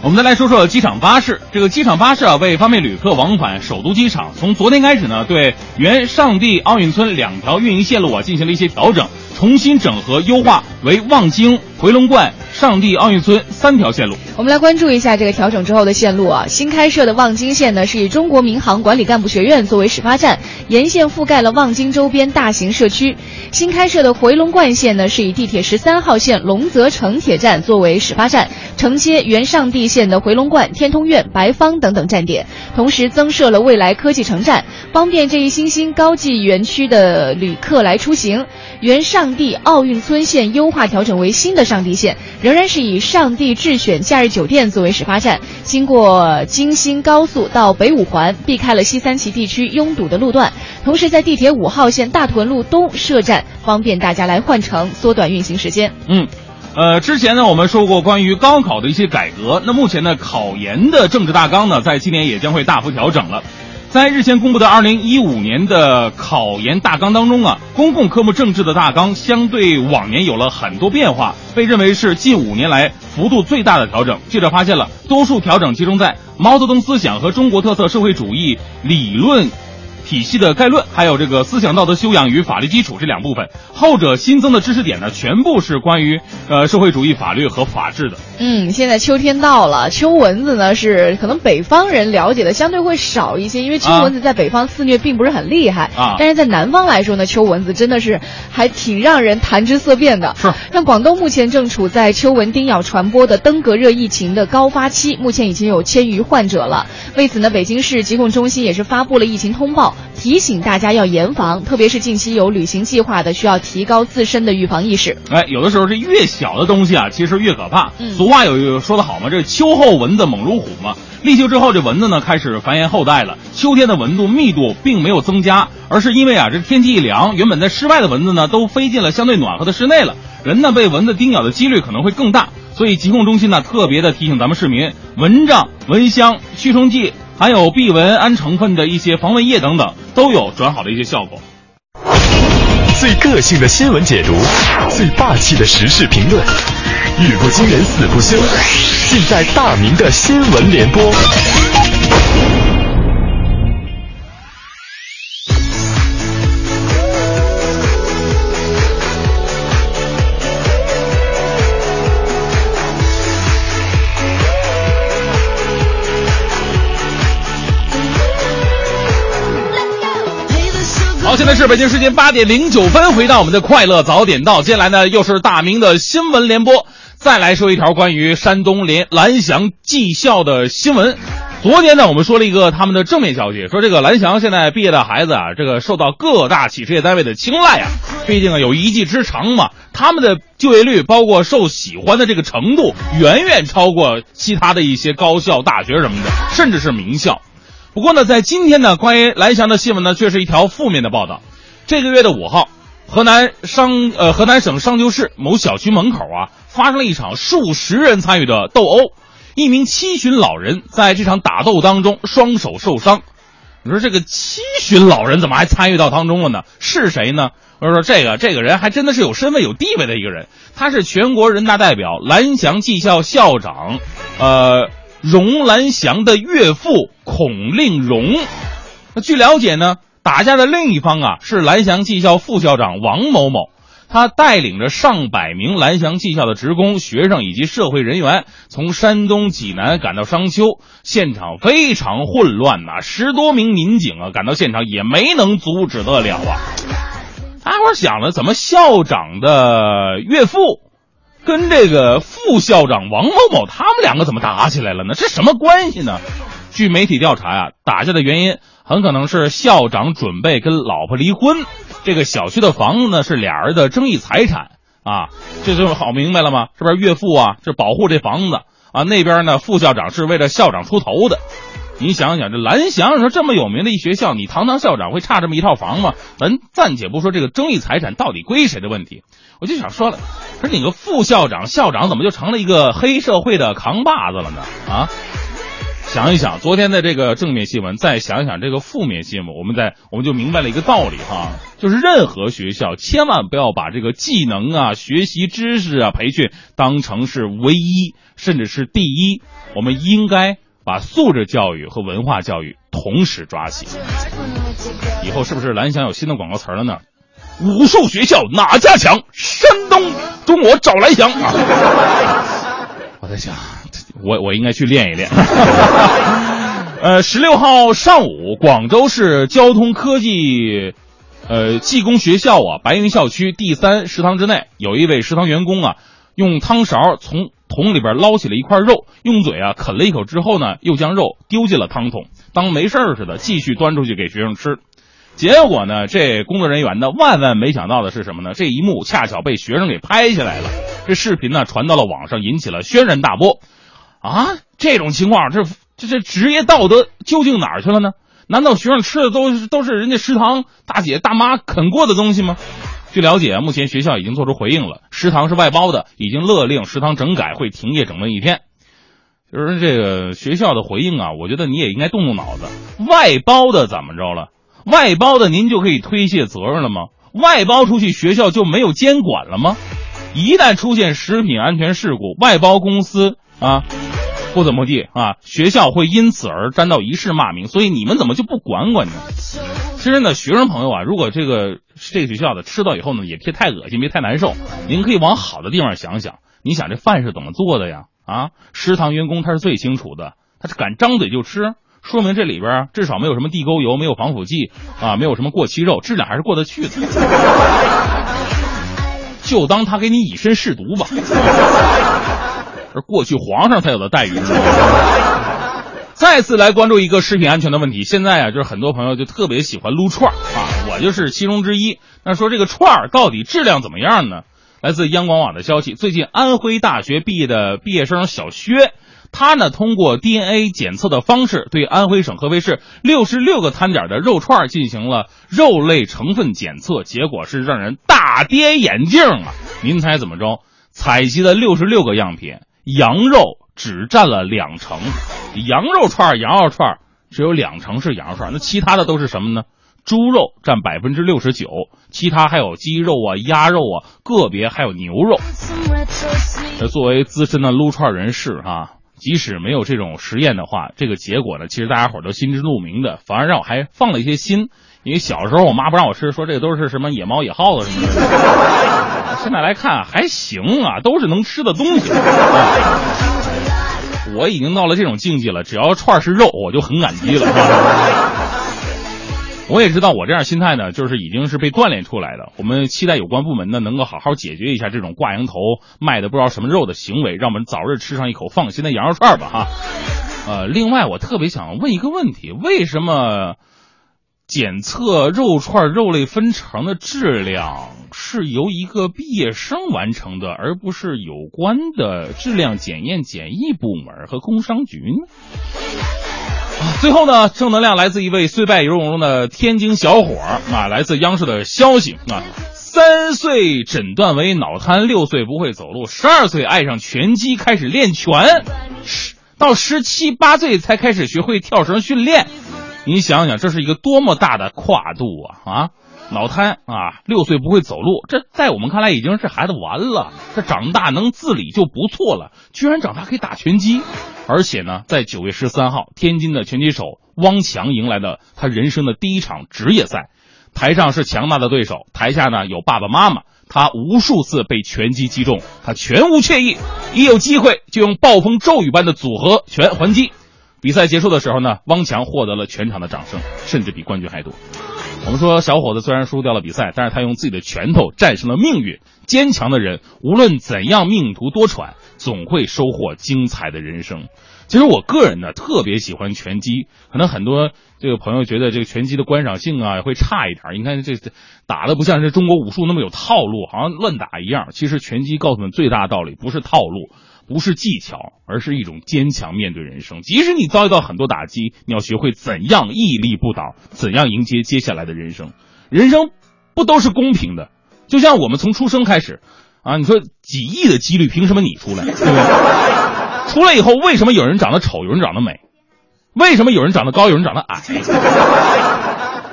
我们再来说说机场巴士。这个机场巴士啊，为方便旅客往返首都机场，从昨天开始呢，对原上地奥运村两条运营线路啊进行了一些调整，重新整合优化为望京、回龙观。上地奥运村三条线路，我们来关注一下这个调整之后的线路啊。新开设的望京线呢，是以中国民航管理干部学院作为始发站，沿线覆盖了望京周边大型社区。新开设的回龙观线呢，是以地铁十三号线龙泽城铁站作为始发站，承接原上地线的回龙观、天通苑、白方等等站点，同时增设了未来科技城站，方便这一新兴高技园区的旅客来出行。原上地奥运村线优化调整为新的上地线。仍然是以上地智选假日酒店作为始发站，经过京新高速到北五环，避开了西三旗地区拥堵的路段。同时，在地铁五号线大屯路东设站，方便大家来换乘，缩短运行时间。嗯，呃，之前呢，我们说过关于高考的一些改革。那目前呢，考研的政治大纲呢，在今年也将会大幅调整了。在日前公布的二零一五年的考研大纲当中啊，公共科目政治的大纲相对往年有了很多变化，被认为是近五年来幅度最大的调整。记者发现了，多数调整集中在毛泽东思想和中国特色社会主义理论。体系的概论，还有这个思想道德修养与法律基础这两部分，后者新增的知识点呢，全部是关于呃社会主义法律和法治的。嗯，现在秋天到了，秋蚊子呢是可能北方人了解的相对会少一些，因为秋蚊子在北方肆虐并不是很厉害啊。但是在南方来说呢，秋蚊子真的是还挺让人谈之色变的。是，像广东目前正处在秋蚊叮咬传播的登革热疫情的高发期，目前已经有千余患者了。为此呢，北京市疾控中心也是发布了疫情通报。提醒大家要严防，特别是近期有旅行计划的，需要提高自身的预防意识。哎，有的时候这越小的东西啊，其实越可怕。嗯，俗话有说得好嘛，这秋后蚊子猛如虎嘛。立秋之后，这蚊子呢开始繁衍后代了。秋天的蚊子密度并没有增加，而是因为啊，这天气一凉，原本在室外的蚊子呢都飞进了相对暖和的室内了，人呢被蚊子叮咬的几率可能会更大。所以疾控中心呢特别的提醒咱们市民，蚊帐、蚊香、驱虫剂。含有避蚊胺成分的一些防蚊液等等，都有转好的一些效果。最个性的新闻解读，最霸气的时事评论，语不惊人死不休，尽在大明的新闻联播。现在是北京时间八点零九分，回到我们的快乐早点到。接下来呢，又是大明的新闻联播。再来说一条关于山东联蓝翔技校的新闻。昨天呢，我们说了一个他们的正面消息，说这个蓝翔现在毕业的孩子啊，这个受到各大企事业单位的青睐啊。毕竟啊，有一技之长嘛，他们的就业率，包括受喜欢的这个程度，远远超过其他的一些高校、大学什么的，甚至是名校。不过呢，在今天呢，关于蓝翔的新闻呢，却是一条负面的报道。这个月的五号，河南商呃河南省商丘市某小区门口啊，发生了一场数十人参与的斗殴，一名七旬老人在这场打斗当中双手受伤。你说这个七旬老人怎么还参与到当中了呢？是谁呢？我说这个这个人还真的是有身份有地位的一个人，他是全国人大代表、蓝翔技校校长，呃。荣兰祥的岳父孔令荣，那据了解呢，打架的另一方啊是蓝翔技校副校长王某某，他带领着上百名蓝翔技校的职工、学生以及社会人员，从山东济南赶到商丘，现场非常混乱呐，十多名民警啊赶到现场也没能阻止得了啊。大伙想了，怎么校长的岳父？跟这个副校长王某某他们两个怎么打起来了呢？这什么关系呢？据媒体调查呀，打架的原因很可能是校长准备跟老婆离婚，这个小区的房子呢是俩人的争议财产啊，这就好明白了吗？是不是岳父啊是保护这房子啊？那边呢副校长是为了校长出头的。你想想，这蓝翔你说这么有名的一学校，你堂堂校长会差这么一套房吗？咱暂且不说这个争议财产到底归谁的问题，我就想说了，说你个副校长、校长怎么就成了一个黑社会的扛把子了呢？啊，想一想昨天的这个正面新闻，再想一想这个负面新闻，我们再我们就明白了一个道理哈，就是任何学校千万不要把这个技能啊、学习知识啊、培训当成是唯一，甚至是第一，我们应该。把素质教育和文化教育同时抓起，以后是不是蓝翔有新的广告词了呢？武术学校哪家强？山东中国找蓝翔啊！我在想，我我应该去练一练。呃，十六号上午，广州市交通科技呃技工学校啊，白云校区第三食堂之内，有一位食堂员工啊，用汤勺从。桶里边捞起了一块肉，用嘴啊啃了一口之后呢，又将肉丢进了汤桶，当没事似的继续端出去给学生吃。结果呢，这工作人员呢万万没想到的是什么呢？这一幕恰巧被学生给拍下来了。这视频呢传到了网上，引起了轩然大波。啊，这种情况，这这这职业道德究竟哪儿去了呢？难道学生吃的都是都是人家食堂大姐大妈啃过的东西吗？据了解，目前学校已经做出回应了，食堂是外包的，已经勒令食堂整改，会停业整顿一天。就是这个学校的回应啊，我觉得你也应该动动脑子。外包的怎么着了？外包的您就可以推卸责任了吗？外包出去学校就没有监管了吗？一旦出现食品安全事故，外包公司啊不怎么地啊，学校会因此而沾到一世骂名。所以你们怎么就不管管呢？其实呢，学生朋友啊，如果这个这个学校的吃到以后呢，也别太恶心，别太难受。您可以往好的地方想想。你想这饭是怎么做的呀？啊，食堂员工他是最清楚的，他是敢张嘴就吃，说明这里边至少没有什么地沟油，没有防腐剂啊，没有什么过期肉，质量还是过得去的。就当他给你以身试毒吧。而过去皇上才有的待遇。再次来关注一个食品安全的问题。现在啊，就是很多朋友就特别喜欢撸串啊，我就是其中之一。那说这个串儿到底质量怎么样呢？来自央广网的消息，最近安徽大学毕业的毕业生小薛，他呢通过 DNA 检测的方式，对安徽省合肥市六十六个摊点的肉串进行了肉类成分检测，结果是让人大跌眼镜啊！您猜怎么着？采集的六十六个样品，羊肉只占了两成。羊肉串、羊肉串只有两成是羊肉串，那其他的都是什么呢？猪肉占百分之六十九，其他还有鸡肉啊、鸭肉啊，个别还有牛肉。这作为资深的撸串人士哈，即使没有这种实验的话，这个结果呢，其实大家伙都心知肚明的，反而让我还放了一些心。因为小时候我妈不让我吃，说这个都是什么野猫野耗子什么的。现在来看还行啊，都是能吃的东西。我已经到了这种境界了，只要串是肉，我就很感激了。我也知道我这样心态呢，就是已经是被锻炼出来的。我们期待有关部门呢能够好好解决一下这种挂羊头卖的不知道什么肉的行为，让我们早日吃上一口放心的羊肉串吧哈。呃，另外我特别想问一个问题，为什么？检测肉串肉类分成的质量是由一个毕业生完成的，而不是有关的质量检验检疫部门和工商局呢？啊，最后呢，正能量来自一位虽败犹荣荣的天津小伙儿啊，来自央视的消息啊，三岁诊断为脑瘫，六岁不会走路，十二岁爱上拳击开始练拳，十到十七八岁才开始学会跳绳训练。你想想，这是一个多么大的跨度啊！啊，脑瘫啊，六岁不会走路，这在我们看来已经是孩子完了。这长大能自理就不错了，居然长大可以打拳击，而且呢，在九月十三号，天津的拳击手汪强迎来了他人生的第一场职业赛。台上是强大的对手，台下呢有爸爸妈妈。他无数次被拳击击中，他全无怯意，一有机会就用暴风骤雨般的组合拳还击。比赛结束的时候呢，汪强获得了全场的掌声，甚至比冠军还多。我们说，小伙子虽然输掉了比赛，但是他用自己的拳头战胜了命运。坚强的人，无论怎样命途多舛，总会收获精彩的人生。其实我个人呢，特别喜欢拳击。可能很多这个朋友觉得这个拳击的观赏性啊会差一点。你看这这打的不像是中国武术那么有套路，好像乱打一样。其实拳击告诉你最大道理，不是套路。不是技巧，而是一种坚强面对人生。即使你遭遇到很多打击，你要学会怎样屹立不倒，怎样迎接接下来的人生。人生不都是公平的？就像我们从出生开始，啊，你说几亿的几率，凭什么你出来？对不对？出来以后，为什么有人长得丑，有人长得美？为什么有人长得高，有人长得矮？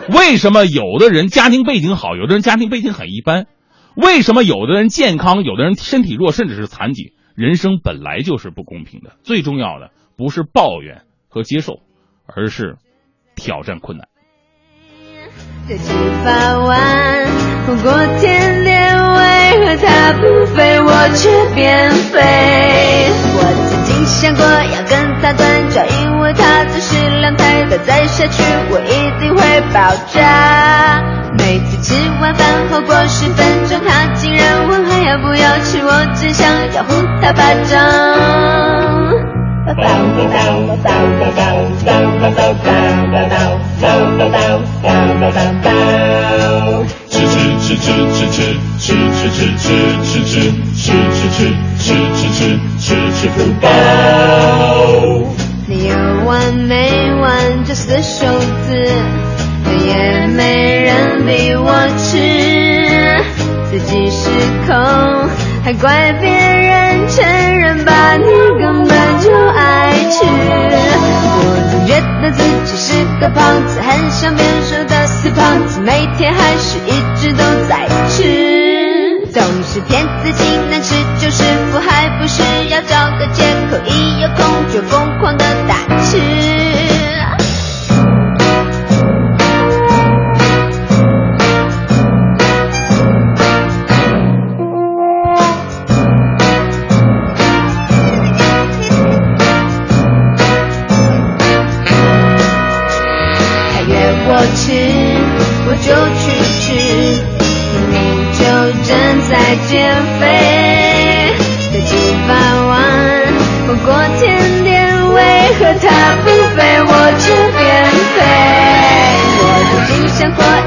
为什么有的人家庭背景好，有的人家庭背景很一般？为什么有的人健康，有的人身体弱，甚至是残疾？人生本来就是不公平的，最重要的不是抱怨和接受，而是挑战困难。这七八万过天天为何它不飞，我却变飞？我曾经想过要跟它断交，因为它总是两台，它再下去我一定会爆炸。每次吃完饭后过十分钟，它竟然问要不要吃，我只想要呼他巴掌。吃吃吃吃吃吃吃吃吃吃吃吃吃吃吃吃吃吃吃不饱。你有完没完这四手字，也没人逼我吃，自己失口还怪别人承认吧，你根本就爱吃。我总觉得自己是个胖子，很像变瘦的死胖子，每天还是一直都在吃，总是骗自己难吃就是福，还不是要找个借口，一有空就疯狂的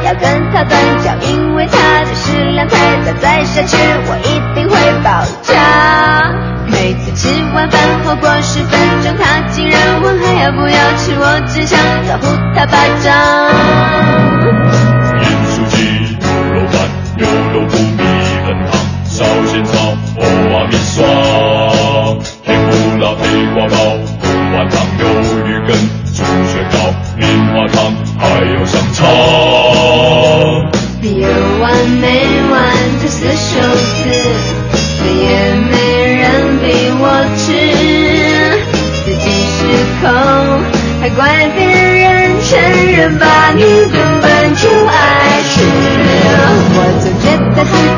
要跟他断交，因为他的食量太大，再下去我一定会爆炸。每次吃完饭后过十分钟，他竟然问还要不要吃，我只想招呼他巴掌。盐酥鸡、牛肉饭、牛肉骨、米粉汤、烧仙草、蚵仔、啊、米刷、黑胡辣、黑瓜包、胡麻汤、鱿鱼羹、猪血糕、棉花糖，还有香肠。完没完，这些袖再也没人逼我吃。自己失控，还怪别人，承认把，你根本就爱吃。我总觉得很。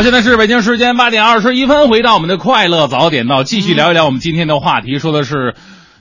好，现在是北京时间八点二十一分，回到我们的快乐早点到，继续聊一聊我们今天的话题，说的是。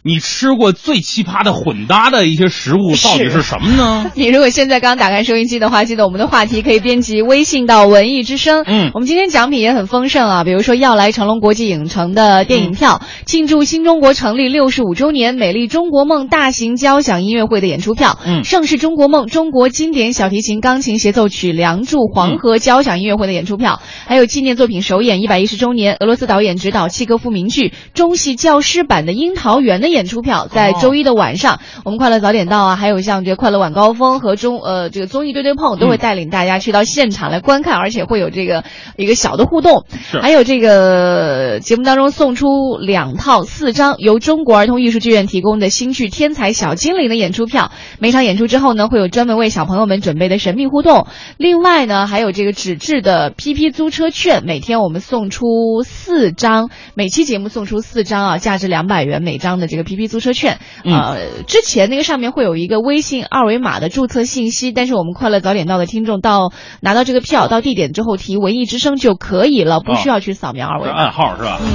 你吃过最奇葩的混搭的一些食物到底是什么呢？你如果现在刚打开收音机的话，记得我们的话题可以编辑微信到文艺之声。嗯，我们今天奖品也很丰盛啊，比如说要来成龙国际影城的电影票，庆祝新中国成立六十五周年美丽中国梦大型交响音乐会的演出票，嗯，盛世中国梦中国经典小提琴钢琴协奏曲《梁祝》黄河交响音乐会的演出票，还有纪念作品首演一百一十周年俄罗斯导演执导契诃夫名剧中戏教师版的《樱桃园》的演出票，在。周一的晚上，我们快乐早点到啊，还有像这个快乐晚高峰和中呃这个综艺对对碰，都会带领大家去到现场来观看，而且会有这个一个小的互动。还有这个节目当中送出两套四张由中国儿童艺术剧院提供的新剧《天才小精灵》的演出票。每场演出之后呢，会有专门为小朋友们准备的神秘互动。另外呢，还有这个纸质的 PP 租车券，每天我们送出四张，每期节目送出四张啊，价值两百元每张的这个 PP 租车券。呃，之前那个上面会有一个微信二维码的注册信息，但是我们快乐早点到的听众到拿到这个票到地点之后提文艺之声就可以了，不需要去扫描二维码。暗号是吧？嗯，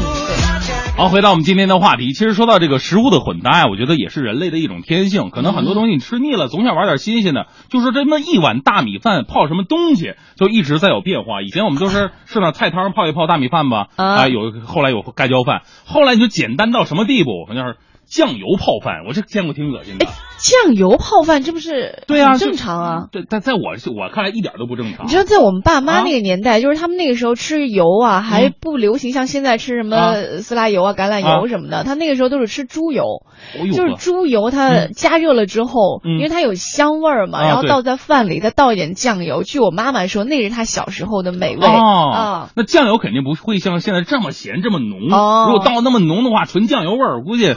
好，回到我们今天的话题，其实说到这个食物的混搭呀，我觉得也是人类的一种天性。可能很多东西你吃腻了，总想玩点新鲜的。就是这么一碗大米饭泡什么东西，就一直在有变化。以前我们都是是那菜汤泡一泡大米饭吧，啊，有后来有盖浇饭，后来你就简单到什么地步？好像是。酱油泡饭，我这见过挺恶心的。酱油泡饭，这不是对啊，正常啊。对，但在我我看来一点都不正常。你知道，在我们爸妈那个年代，就是他们那个时候吃油啊，还不流行像现在吃什么色拉油啊、橄榄油什么的。他那个时候都是吃猪油，就是猪油，它加热了之后，因为它有香味儿嘛，然后倒在饭里，再倒一点酱油。据我妈妈说，那是她小时候的美味啊。那酱油肯定不会像现在这么咸这么浓。如果倒那么浓的话，纯酱油味儿，估计。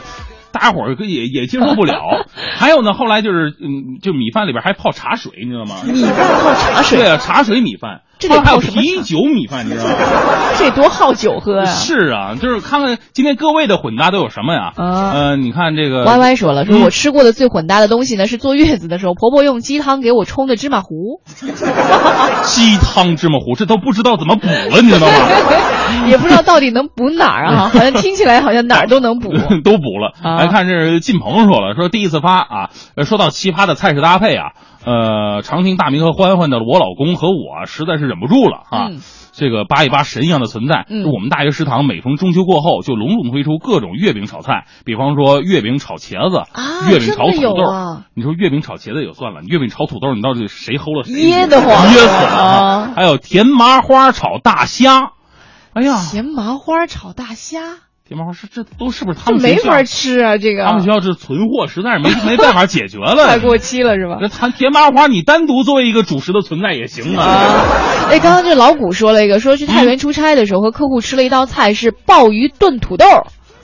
大家伙儿也也接受不了，还有呢，后来就是嗯，就米饭里边还泡茶水，你知道吗？米饭泡茶水？对啊，茶水米饭。这得还有啤酒米饭，你知道吗？这多好酒喝呀！是啊，就是看看今天各位的混搭都有什么呀？呃，你看这个歪歪说了，说我吃过的最混搭的东西呢，是坐月子的时候，婆婆用鸡汤给我冲的芝麻糊。鸡汤芝麻糊，这都不知道怎么补了，你知道吗？也不知道到底能补哪儿啊？好像听起来好像哪儿都能补，都补了。来看这是晋鹏说了，说第一次发啊，说到奇葩的菜式搭配啊。呃，常听大明和欢欢的我老公和我实在是忍不住了啊！这个扒一扒神一样的存在。我们大学食堂每逢中秋过后，就隆重推出各种月饼炒菜，比方说月饼炒茄子，月饼炒土豆。你说月饼炒茄子也就算了，月饼炒土豆，你到底谁齁了谁？噎得慌，噎死了。还有甜麻花炒大虾，哎呀，甜麻花炒大虾。甜麻花是这都是不是他们没法吃啊？这个他们学校是存货，实在是没 没办法解决了，快过期了是吧？那他甜麻花你单独作为一个主食的存在也行啊。哎，刚刚这老谷说了一个，说去太原出差的时候和客户吃了一道菜是鲍鱼炖土豆。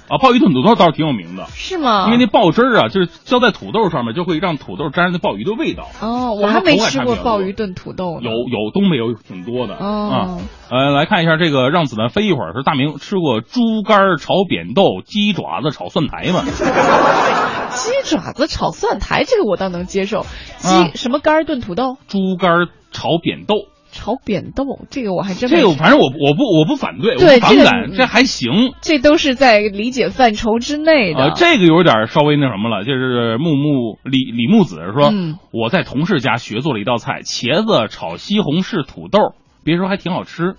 啊，鲍鱼炖土豆倒是挺有名的，是吗？因为那鲍汁儿啊，就是浇在土豆上面，就会让土豆沾上那鲍鱼的味道。哦，我还没吃过鲍鱼炖土豆。有有，东北有挺多的啊。呃，来看一下这个，让子弹飞一会儿。是大明吃过猪肝炒扁豆、鸡爪子炒蒜苔吗？鸡爪子炒蒜苔，这个我倒能接受。鸡什么肝炖土豆？猪肝炒扁豆。炒扁豆，这个我还真这个反正我我不我不反对，对反感，这还行，这都是在理解范畴之内的。呃，这个有点稍微那什么了，就是木木李李木子说，我在同事家学做了一道菜，茄子炒西红柿土豆，别说还挺好吃。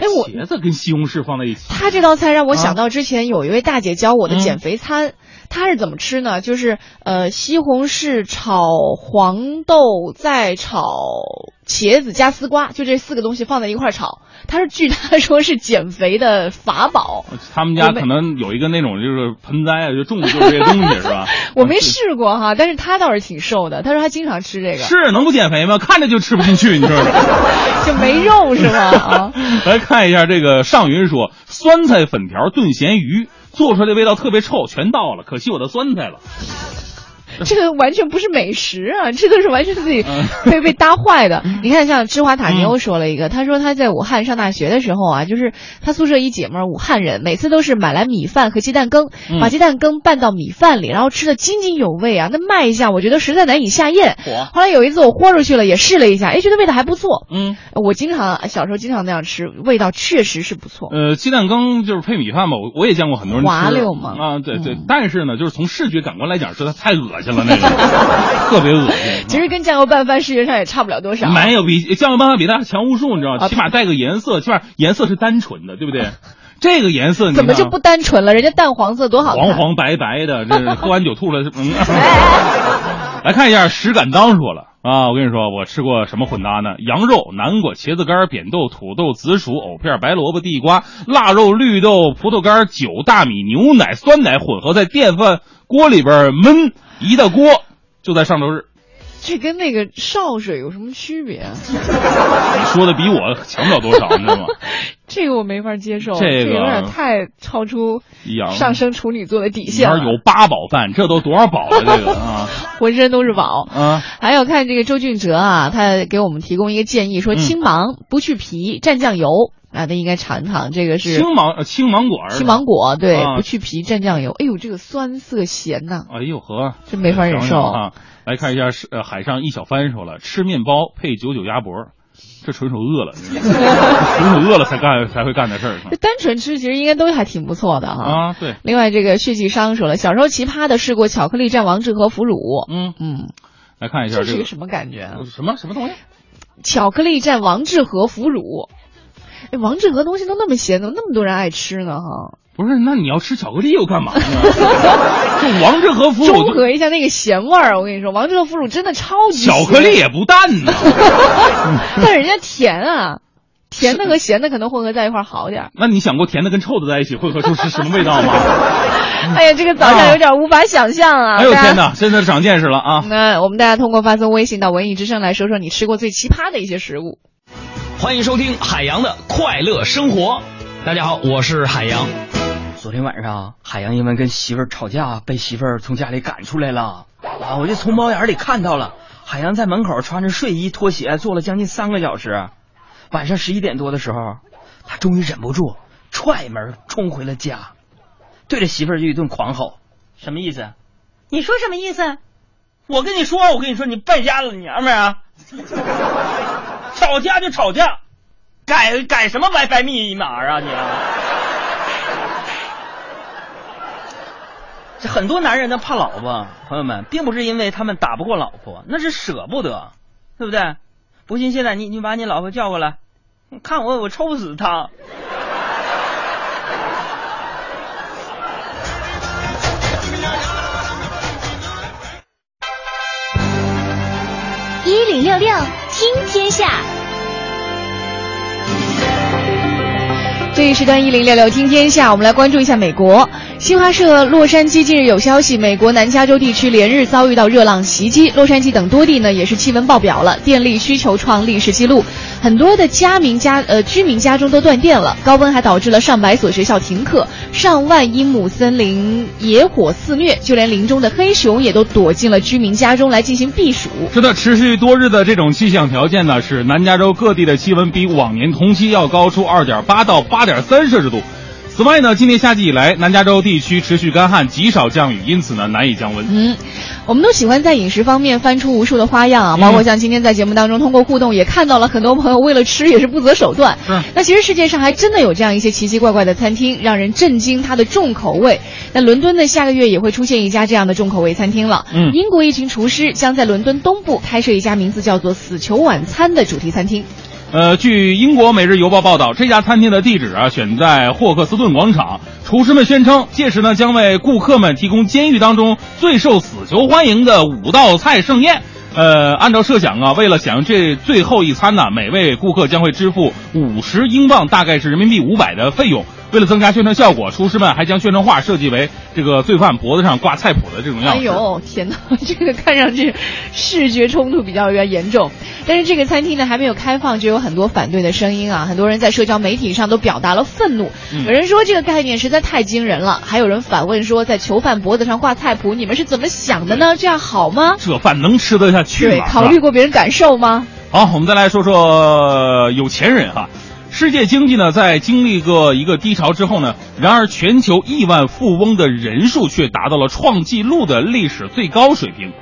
哎，我茄子跟西红柿放在一起，他这道菜让我想到之前有一位大姐教我的减肥餐。它是怎么吃呢？就是呃，西红柿炒黄豆，再炒茄子加丝瓜，就这四个东西放在一块炒。他是据他说是减肥的法宝。他们家可能有一个那种就是盆栽啊，就种的就是这些东西是吧？我没试过哈，但是他倒是挺瘦的。他说他经常吃这个。是能不减肥吗？看着就吃不进去，你知道吗？就没肉是吗？啊，来看一下这个上云说酸菜粉条炖咸鱼。做出来的味道特别臭，全倒了，可惜我的酸菜了。这个完全不是美食啊，这个是完全自己被被搭坏的。你看，像芝华塔尼欧说了一个，他说他在武汉上大学的时候啊，就是他宿舍一姐们儿武汉人，每次都是买来米饭和鸡蛋羹，把鸡蛋羹拌到米饭里，然后吃的津津有味啊。那卖一下我觉得实在难以下咽。后来有一次我豁出去了，也试了一下，哎，觉得味道还不错。嗯，我经常小时候经常那样吃，味道确实是不错。呃，鸡蛋羹就是配米饭嘛，我我也见过很多人吃。滑溜嘛。啊，对对，但是呢，就是从视觉感官来讲，实在太恶心了，那 个特别恶心。其实跟酱油拌饭视觉上也差不了多少。没有比酱油拌饭比它强无数，你知道吗？起码带个颜色，起码颜色是单纯的，对不对？这个颜色怎么就不单纯了？人家淡黄色多好看，黄黄白白的，这喝完酒吐了。嗯，来看一下石敢当说了啊，我跟你说，我吃过什么混搭呢？羊肉、南瓜、茄子干、扁豆、土豆、紫薯、藕片、白萝卜、地瓜、腊肉、绿豆、葡萄干、酒、大米、牛奶、酸奶混合在电饭锅里边焖一大锅，就在上周日。这跟那个烧水有什么区别？你说的比我强不了多少，你知道吗？这个我没法接受，这个有点太超出上升处女座的底线了。有八宝饭，这都多少宝了？这个啊，浑身都是宝啊！还有看这个周俊哲啊，他给我们提供一个建议，说青芒不去皮，蘸酱油啊，那应该尝尝。这个是青芒青芒果，青芒果对，不去皮蘸酱油。哎呦，这个酸涩咸呐！哎呦呵，真没法忍受啊！来看一下是呃海上一小帆说了，吃面包配九九鸭脖，这纯属饿了，纯属饿了才干才会干的事儿。这单纯吃其实应该都还挺不错的哈。啊，对。另外这个血气商说了，小时候奇葩的试过巧克力蘸王致和腐乳。嗯嗯。来看一下这是个什么感觉？什么什么东西？巧克力蘸王致和腐乳。哎，王致和东西都那么咸，怎么那么多人爱吃呢？哈。不是，那你要吃巧克力又干嘛呢？就王致和腐乳中和一下那个咸味儿。我跟你说，王致和腐乳真的超级巧克力也不淡呢，但人家甜啊，甜的和咸的可能混合在一块好点。那你想过甜的跟臭的在一起混合出是什么味道吗？哎呀，这个早上有点无法想象啊！哎呦天哪，真的长见识了啊！那我们大家通过发送微信到文艺之声来说说你吃过最奇葩的一些食物。欢迎收听海洋的快乐生活。大家好，我是海洋。昨天晚上，海洋因为跟媳妇儿吵架，被媳妇儿从家里赶出来了。啊，我就从猫眼里看到了海洋在门口穿着睡衣拖鞋坐了将近三个小时。晚上十一点多的时候，他终于忍不住踹门冲回了家，对着媳妇儿就一顿狂吼：“什么意思？你说什么意思？我跟你说，我跟你说，你败家老娘们儿啊！吵架就吵架，改改什么白白密码啊你！”这很多男人呢怕老婆，朋友们，并不是因为他们打不过老婆，那是舍不得，对不对？不信，现在你你把你老婆叫过来，看我我抽死她。一零六六听天下。这一时段一零六六听天下，我们来关注一下美国。新华社洛杉矶近日有消息，美国南加州地区连日遭遇到热浪袭击，洛杉矶等多地呢也是气温爆表了，电力需求创历史记录，很多的家民家呃居民家中都断电了，高温还导致了上百所学校停课，上万英亩森林野火肆虐，就连林中的黑熊也都躲进了居民家中来进行避暑。是的，持续多日的这种气象条件呢，使南加州各地的气温比往年同期要高出二点八到八点三摄氏度。此外呢，今年夏季以来，南加州地区持续干旱，极少降雨，因此呢，难以降温。嗯，我们都喜欢在饮食方面翻出无数的花样啊，包括像今天在节目当中通过互动也看到了很多朋友为了吃也是不择手段。嗯。那其实世界上还真的有这样一些奇奇怪怪的餐厅，让人震惊它的重口味。那伦敦呢，下个月也会出现一家这样的重口味餐厅了。嗯。英国一群厨师将在伦敦东部开设一家名字叫做“死囚晚餐”的主题餐厅。呃，据英国《每日邮报》报道，这家餐厅的地址啊选在霍克斯顿广场。厨师们宣称，届时呢将为顾客们提供监狱当中最受死囚欢迎的五道菜盛宴。呃，按照设想啊，为了享用这最后一餐呢，每位顾客将会支付五十英镑，大概是人民币五百的费用。为了增加宣传效果，厨师们还将宣传画设计为这个罪犯脖子上挂菜谱的这种样子。哎呦，天哪，这个看上去视觉冲突比较严重。但是这个餐厅呢还没有开放，就有很多反对的声音啊！很多人在社交媒体上都表达了愤怒。有人说这个概念实在太惊人了，还有人反问说，在囚犯脖子上挂菜谱，你们是怎么想的呢？这样好吗？这饭能吃得下去吗？对，考虑过别人感受吗？好，我们再来说说有钱人哈。世界经济呢，在经历过一个低潮之后呢，然而全球亿万富翁的人数却达到了创纪录的历史最高水平。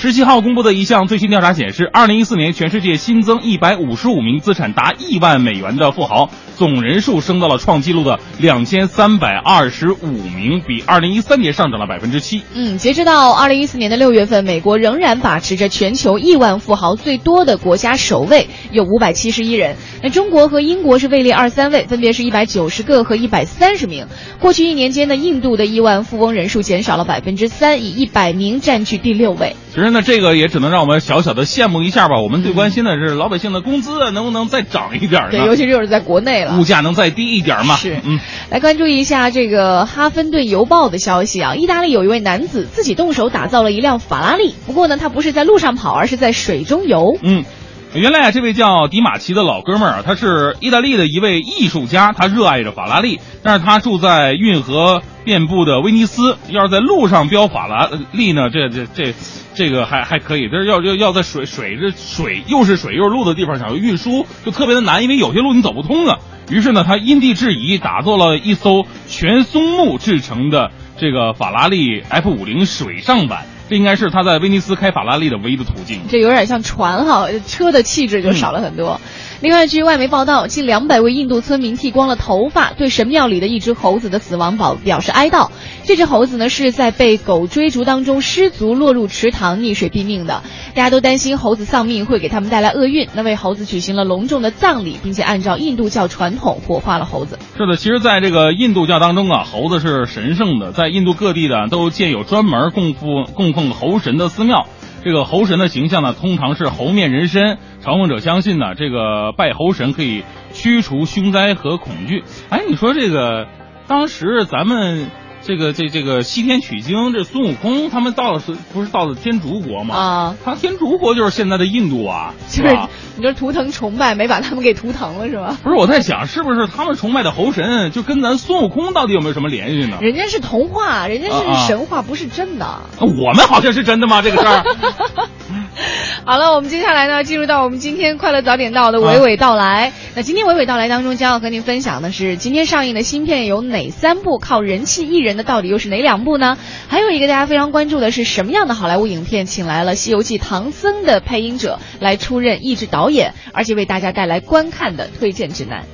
十七号公布的一项最新调查显示，二零一四年全世界新增一百五十五名资产达亿万美元的富豪，总人数升到了创纪录的两千三百二十五名，比二零一三年上涨了百分之七。嗯，截止到二零一四年的六月份，美国仍然把持着全球亿万富豪最多的国家首位，有五百七十一人。那中国和英国是位列二三位，分别是一百九十个和一百三十名。过去一年间呢，印度的亿万富翁人数减少了百分之三，以一百名占据第六位。其实呢，这个也只能让我们小小的羡慕一下吧。我们最关心的是老百姓的工资能不能再涨一点呢？对，尤其就是在国内了，物价能再低一点嘛？是，嗯。来关注一下这个《哈芬顿邮报》的消息啊，意大利有一位男子自己动手打造了一辆法拉利，不过呢，他不是在路上跑，而是在水中游。嗯。原来啊，这位叫迪马奇的老哥们儿啊，他是意大利的一位艺术家，他热爱着法拉利，但是他住在运河遍布的威尼斯，要是在路上飙法拉利呢，这这这，这个还还可以，但是要要要在水水这水又是水又是路的地方想要运输，就特别的难，因为有些路你走不通啊。于是呢，他因地制宜，打造了一艘全松木制成的这个法拉利 F 五零水上版。这应该是他在威尼斯开法拉利的唯一的途径。这有点像船哈，车的气质就少了很多。另外，据外媒报道，近两百位印度村民剃光了头发，对神庙里的一只猴子的死亡表表示哀悼。这只猴子呢，是在被狗追逐当中失足落入池塘溺水毙命的。大家都担心猴子丧命会给他们带来厄运，那为猴子举行了隆重的葬礼，并且按照印度教传统火化了猴子。是的，其实，在这个印度教当中啊，猴子是神圣的，在印度各地的都建有专门供奉供奉猴神的寺庙。这个猴神的形象呢，通常是猴面人身。朝奉者相信呢，这个拜猴神可以驱除凶灾和恐惧。哎，你说这个，当时咱们。这个这这个西天取经，这孙悟空他们到了是不是到了天竺国吗？啊，他天竺国就是现在的印度啊，是吧？你这图腾崇拜没把他们给图腾了是吧？不是，我在想是不是他们崇拜的猴神就跟咱孙悟空到底有没有什么联系呢？人家是童话，人家是神话，不是真的。我们好像是真的吗？这个事儿。好了，我们接下来呢，进入到我们今天快乐早点到的娓娓道来。那今天娓娓道来当中，将要和您分享的是今天上映的新片有哪三部？靠人气艺人的到底又是哪两部呢？还有一个大家非常关注的是什么样的好莱坞影片，请来了《西游记》唐僧的配音者来出任译制导演，而且为大家带来观看的推荐指南。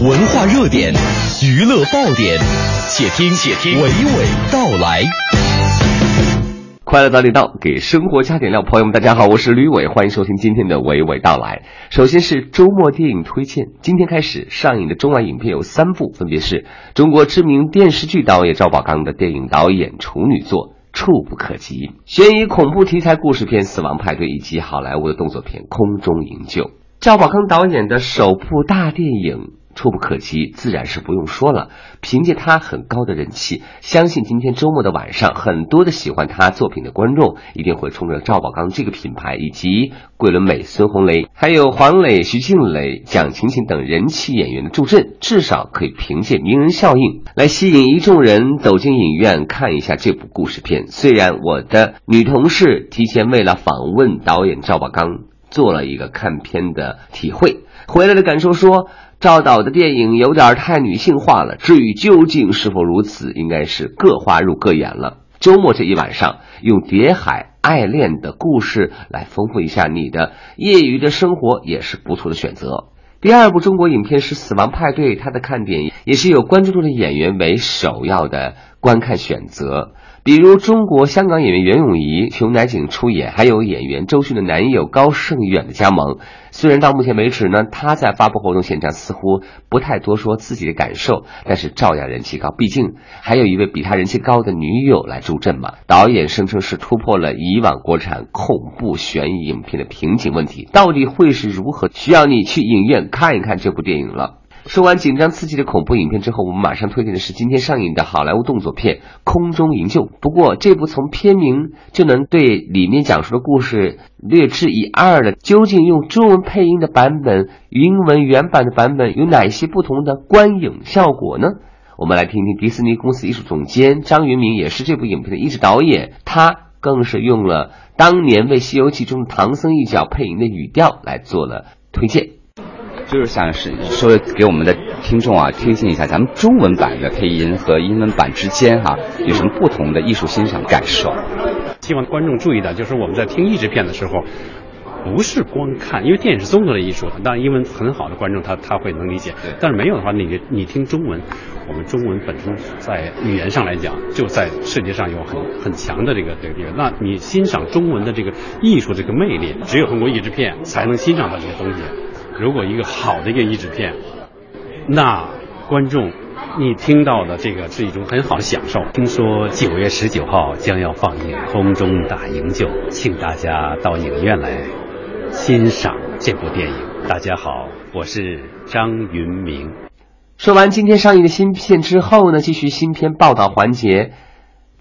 文化热点，娱乐爆点，且听且听娓娓道来。快乐早点到，给生活加点料。朋友们，大家好，我是吕伟，欢迎收听今天的娓娓道来。首先是周末电影推荐，今天开始上映的中外影片有三部，分别是中国知名电视剧导演赵宝刚的电影导演处女作《触不可及》，悬疑恐怖题材故事片《死亡派对》，以及好莱坞的动作片《空中营救》。赵宝刚导演的首部大电影。触不可及，自然是不用说了。凭借他很高的人气，相信今天周末的晚上，很多的喜欢他作品的观众一定会冲着赵宝刚这个品牌，以及桂纶镁、孙红雷，还有黄磊、徐静蕾、蒋勤勤等人气演员的助阵，至少可以凭借名人效应来吸引一众人走进影院看一下这部故事片。虽然我的女同事提前为了访问导演赵宝刚做了一个看片的体会，回来的感受说。赵导的电影有点太女性化了，至于究竟是否如此，应该是各花入各眼了。周末这一晚上，用谍海爱恋的故事来丰富一下你的业余的生活，也是不错的选择。第二部中国影片是《死亡派对》，它的看点也是有关注度的演员为首要的观看选择。比如中国香港演员袁咏仪、熊乃瑾出演，还有演员周迅的男友高胜远的加盟。虽然到目前为止呢，他在发布活动现场似乎不太多说自己的感受，但是照样人气高。毕竟还有一位比他人气高的女友来助阵嘛。导演声称是突破了以往国产恐怖悬疑影片的瓶颈问题，到底会是如何？需要你去影院看一看这部电影了。说完紧张刺激的恐怖影片之后，我们马上推荐的是今天上映的好莱坞动作片《空中营救》。不过，这部从片名就能对里面讲述的故事略知一二的，究竟用中文配音的版本、英文原版的版本有哪些不同的观影效果呢？我们来听听迪士尼公司艺术总监张云明，也是这部影片的一指导演，他更是用了当年为《西游记》中唐僧一角配音的语调来做了推荐。就是想是说给我们的听众啊，推荐一下咱们中文版的配音和英文版之间哈有什么不同的艺术欣赏感受。希望观众注意到就是我们在听译制片的时候，不是光看，因为电影是综合的艺术，当然英文很好的观众他他会能理解，但是没有的话，你你听中文，我们中文本身在语言上来讲，就在世界上有很很强的这个这个地方。那你欣赏中文的这个艺术这个魅力，只有通过译制片才能欣赏到这些东西。如果一个好的一个译制片，那观众你听到的这个是一种很好的享受。听说九月十九号将要放映《空中大营救》，请大家到影院来欣赏这部电影。大家好，我是张云明。说完今天上映的新片之后呢，继续新片报道环节。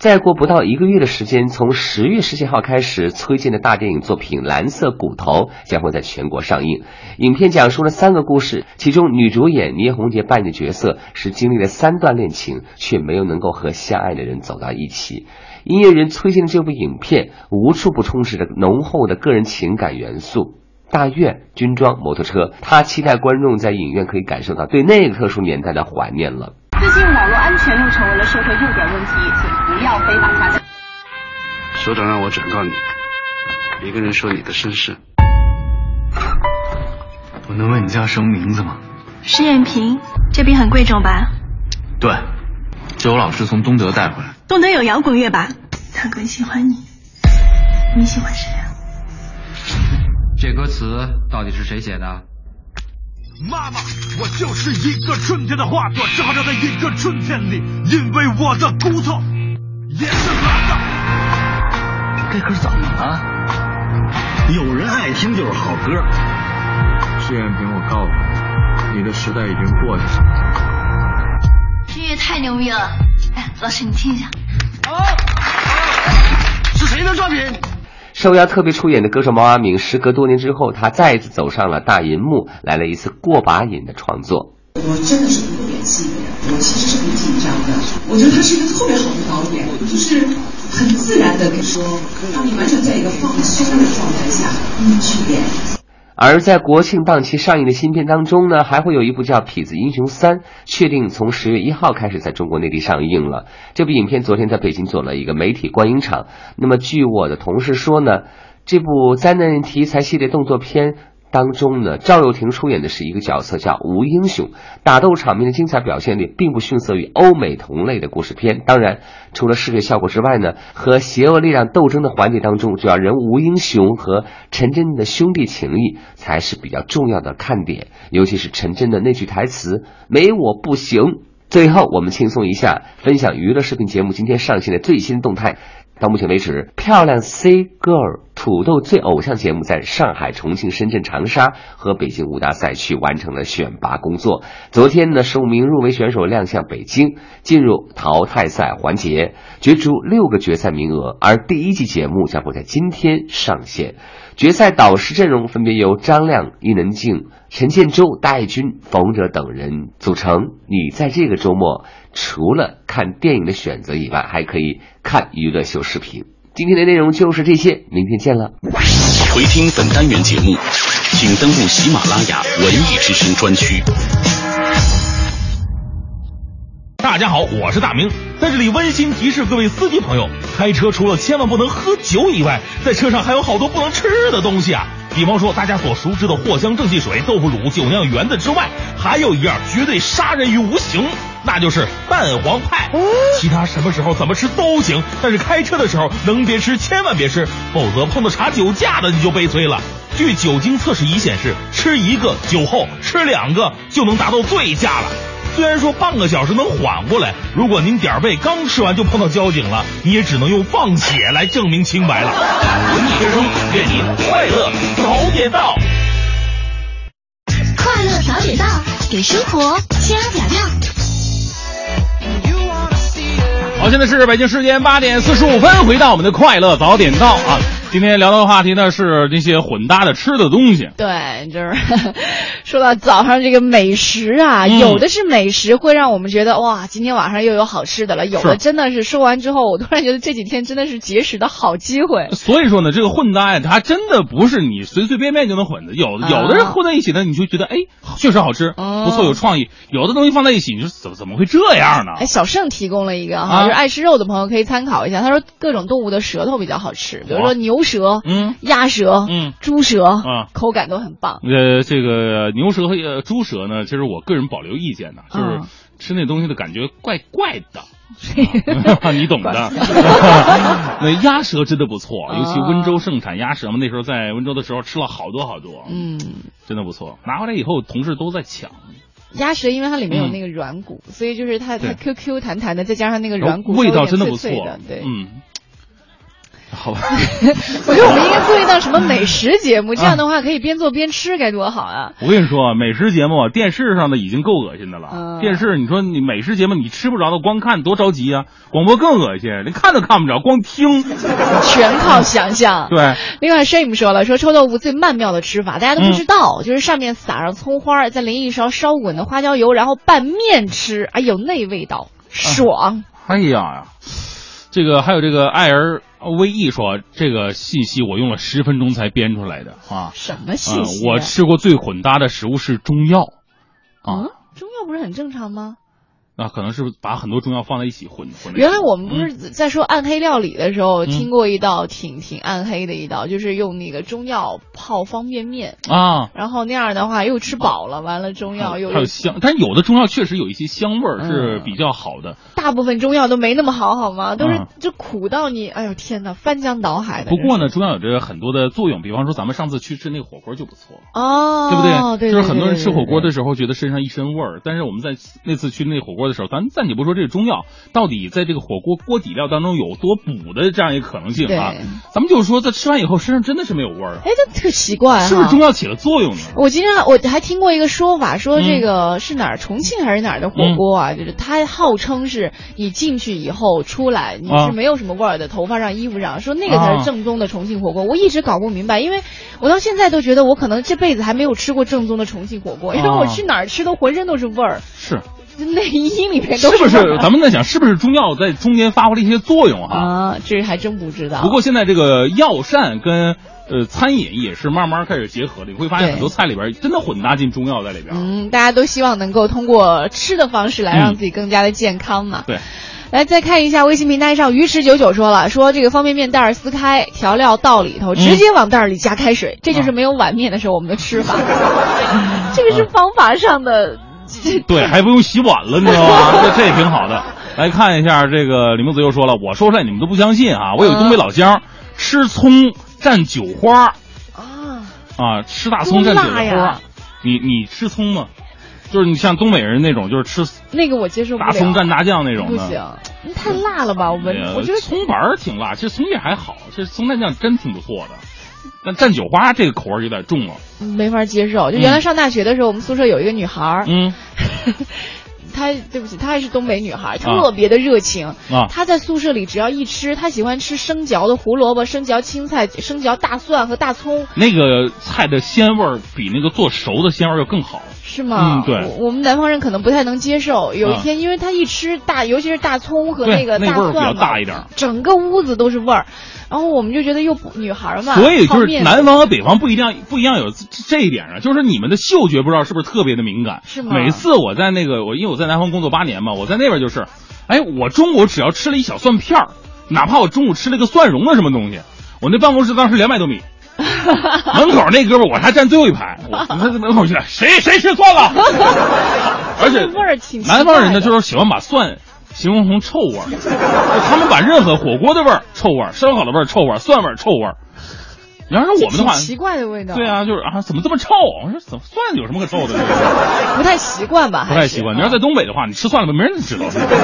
再过不到一个月的时间，从十月十七号开始，崔健的大电影作品《蓝色骨头》将会在全国上映。影片讲述了三个故事，其中女主演倪虹洁扮演的角色是经历了三段恋情，却没有能够和相爱的人走到一起。音乐人崔健的这部影片无处不充斥着浓厚的个人情感元素。大院、军装、摩托车，他期待观众在影院可以感受到对那个特殊年代的怀念了。最近网络安全又成为了社会热点问题，请不要非法下载。首长让我转告你，别跟人说你的身世。我能问你叫什么名字吗？施艳萍，这笔很贵重吧？对，是我老师从东德带回来。东德有摇滚乐吧？他更喜欢你，你喜欢谁啊？这歌词到底是谁写的？妈妈，我就是一个春天的花朵，正好长在一个春天里，因为我的骨头也是蓝的。这歌怎么了？有人爱听就是好歌。施艳萍，我告诉你，你的时代已经过去了。这音乐太牛逼了！哎，老师你听一下。啊！是谁的作品？受邀特别出演的歌手毛阿敏，时隔多年之后，他再一次走上了大银幕，来了一次过把瘾的创作。我真的是不会演戏，我其实是很紧张的。我觉得他是一个特别好的导演，就是很自然的说，让你完全在一个放松的状态下去演。而在国庆档期上映的新片当中呢，还会有一部叫《痞子英雄三》，确定从十月一号开始在中国内地上映了。这部影片昨天在北京做了一个媒体观影场。那么据我的同事说呢，这部灾难题材系列动作片。当中呢，赵又廷出演的是一个角色叫吴英雄，打斗场面的精彩表现力并不逊色于欧美同类的故事片。当然，除了视觉效果之外呢，和邪恶力量斗争的环节当中，主要人物吴英雄和陈真的兄弟情谊才是比较重要的看点，尤其是陈真的那句台词“没我不行”。最后，我们轻松一下，分享娱乐视频节目今天上线的最新动态。到目前为止，漂亮 C Girl 土豆最偶像节目在上海、重庆、深圳、长沙和北京五大赛区完成了选拔工作。昨天呢，十五名入围选手亮相北京，进入淘汰赛环节，角逐六个决赛名额。而第一季节目将会在今天上线。决赛导师阵容分别由张亮、伊能静、陈建州、戴军、冯哲等人组成。你在这个周末除了看电影的选择以外，还可以看娱乐秀视频。今天的内容就是这些，明天见了。回听本单元节目，请登录喜马拉雅文艺之声专区。大家好，我是大明，在这里温馨提示各位司机朋友，开车除了千万不能喝酒以外，在车上还有好多不能吃的东西啊。比方说大家所熟知的藿香正气水、豆腐乳、酒酿圆子之外，还有一样绝对杀人于无形，那就是蛋黄派。其他什么时候怎么吃都行，但是开车的时候能别吃千万别吃，否则碰到查酒驾的你就悲催了。据酒精测试仪显示，吃一个酒后吃两个就能达到醉驾了。虽然说半个小时能缓过来，如果您点儿背刚吃完就碰到交警了，你也只能用放血来证明清白了。文艺之声，愿你快乐早点到。快乐早点到。给生活加点料。好，现在是北京时间八点四十五分，回到我们的快乐早点到啊。今天聊的话题呢是那些混搭的吃的东西。对，就是 说到早上这个美食啊，嗯有的是美食会让我们觉得哇，今天晚上又有好吃的了；有的真的是说完之后，我突然觉得这几天真的是节食的好机会。所以说呢，这个混搭呀，它真的不是你随随便便就能混的。有的有的人混在一起呢，你就觉得哎，确实好吃，不错，有创意。有的东西放在一起，你说怎么怎么会这样呢？哎，小盛提供了一个哈，啊就是爱吃肉的朋友可以参考一下。他说各种动物的舌头比较好吃，比如说牛舌、嗯、鸭舌、嗯、猪舌，啊，口感都很棒。呃，这个牛舌和呃猪舌呢，其实我个人保留意见呢，就是嗯吃那东西的感觉怪怪的。你懂的。那鸭舌真的不错，尤其温州盛产鸭舌嘛。那时候在温州的时候吃了好多好多，嗯，真的不错。拿回来以后，同事都在抢。鸭舌因为它里面有嗯那个软骨，所以就是它它 Q Q 弹弹的，再加上那个软骨，味道真的不错对。嗯，好吧。我觉得我们应该做一档什么美食节目，这样的话可以边做边吃，该多好啊！我跟你说，美食节目啊，电视上的已经够恶心的了。嗯电视，你说你美食节目你吃不着的，光看多着急啊！广播更恶心，连看都看不着，光听。全靠想象。对，另外，Shame 说了，说臭豆腐最曼妙的吃法，大家都不知嗯道，就是上面撒上葱花，再淋一勺烧滚的花椒油，然后拌面吃，哎呦，那味道爽！哎呀呀，这个还有这个艾尔威 E 说，这个信息我用了十分钟才编出来的啊。什么信息、嗯？我吃过最混搭的食物是中药啊。嗯，中药不是很正常吗？那可能是把很多中药放在一起混混。原来我们不是在说暗黑料理的时候，嗯、听过一道挺挺暗黑的一道，就是用那个中药泡方便面啊，然后那样的话又吃饱了，完了中药又还有香，但有的中药确实有一些香味儿是比较好的。大部分中药都没那么好，好吗？都是嗯就苦到你，哎呦天哪，翻江倒海的。不过呢，中药有着很多的作用，比方说咱们上次去吃那个火锅就不错哦，对不对？对，就是很多人吃火锅的时候觉得身上一身味儿，但是我们在那次去那火锅的时候，咱暂且不说这个中药到底在这个火锅锅底料当中有多补的这样一个可能性啊，咱们就是说在吃完以后身上真的是没有味儿。哎，这特奇怪，是不是中药起了作用呢？我今天我还听过一个说法，说这嗯个是哪儿重庆还是哪儿的火锅啊？就是它号称是你进去以后出来你是没有什么味儿的，头发上、衣服上，说那个才是正宗的重庆火锅。我一直搞不明白，因为我到现在都觉得我可能这辈子还没有吃过正宗的重庆火锅，因为我去哪儿吃都浑身都是味儿。是。内衣里面都是不是？咱们在想，是不是中药在中间发挥了一些作用哈？啊，这还真不知道。不过现在这个药膳跟呃餐饮也是慢慢开始结合的，你会发现很多菜里边真的混搭进中药在里边。嗯，大家都希望能够通过吃的方式来让自己更加的健康嘛。嗯、对。来再看一下微信平台上，鱼池九九说了，说这个方便面袋儿撕开，调料倒里头，直接往袋儿里加开水，嗯、这就是没有碗面的时候我们的吃法。这个是方法上的。对，还不用洗碗了，你知道吗？这这也挺好的。来看一下这个李木子又说了，我说出来你们都不相信啊！我有东北老乡，嗯、吃葱蘸韭花啊啊，吃大葱蘸韭花。你你吃葱吗？就是你像东北人那种，就是吃那个我接受不了，大葱蘸大酱那种不行，太辣了吧？我闻，我觉得葱白儿挺辣，其实葱叶还好，这葱蘸酱真挺不错的。但蘸酒花这个口味有点重了，没法接受。就原来上大学的时候，嗯、我们宿舍有一个女孩，嗯，她对不起，她还是东北女孩，特别的热情啊。她在宿舍里只要一吃，她喜欢吃生嚼的胡萝卜、生嚼青菜、生嚼大蒜和大葱。那个菜的鲜味儿比那个做熟的鲜味儿要更好。是吗？嗯，对我，我们南方人可能不太能接受。有一天，因为他一吃大，尤其是大葱和那个大蒜嘛，比较大一点，整个屋子都是味儿。然后我们就觉得又不女孩嘛，所以就是南方和北方不一样，不一样有这一点啊，就是你们的嗅觉不知道是不是特别的敏感？是吗？每次我在那个我因为我在南方工作八年嘛，我在那边就是，哎，我中午只要吃了一小蒜片儿，哪怕我中午吃了个蒜蓉的什么东西，我那办公室当时两百多米。门口那哥们我还站最后一排，我那门口去，谁谁吃蒜了？而且味儿挺。南方人呢，就是喜欢把蒜形容成臭味儿，他们把任何火锅的味儿臭味儿、烧烤的味儿臭味儿、蒜味儿臭味儿，你要是我们的话，奇怪的味道。对啊，就是啊，怎么这么臭？我说怎么蒜有什么可臭的？不太习惯吧？不太习惯。你要在东北的话，你吃蒜了没人知道。对对。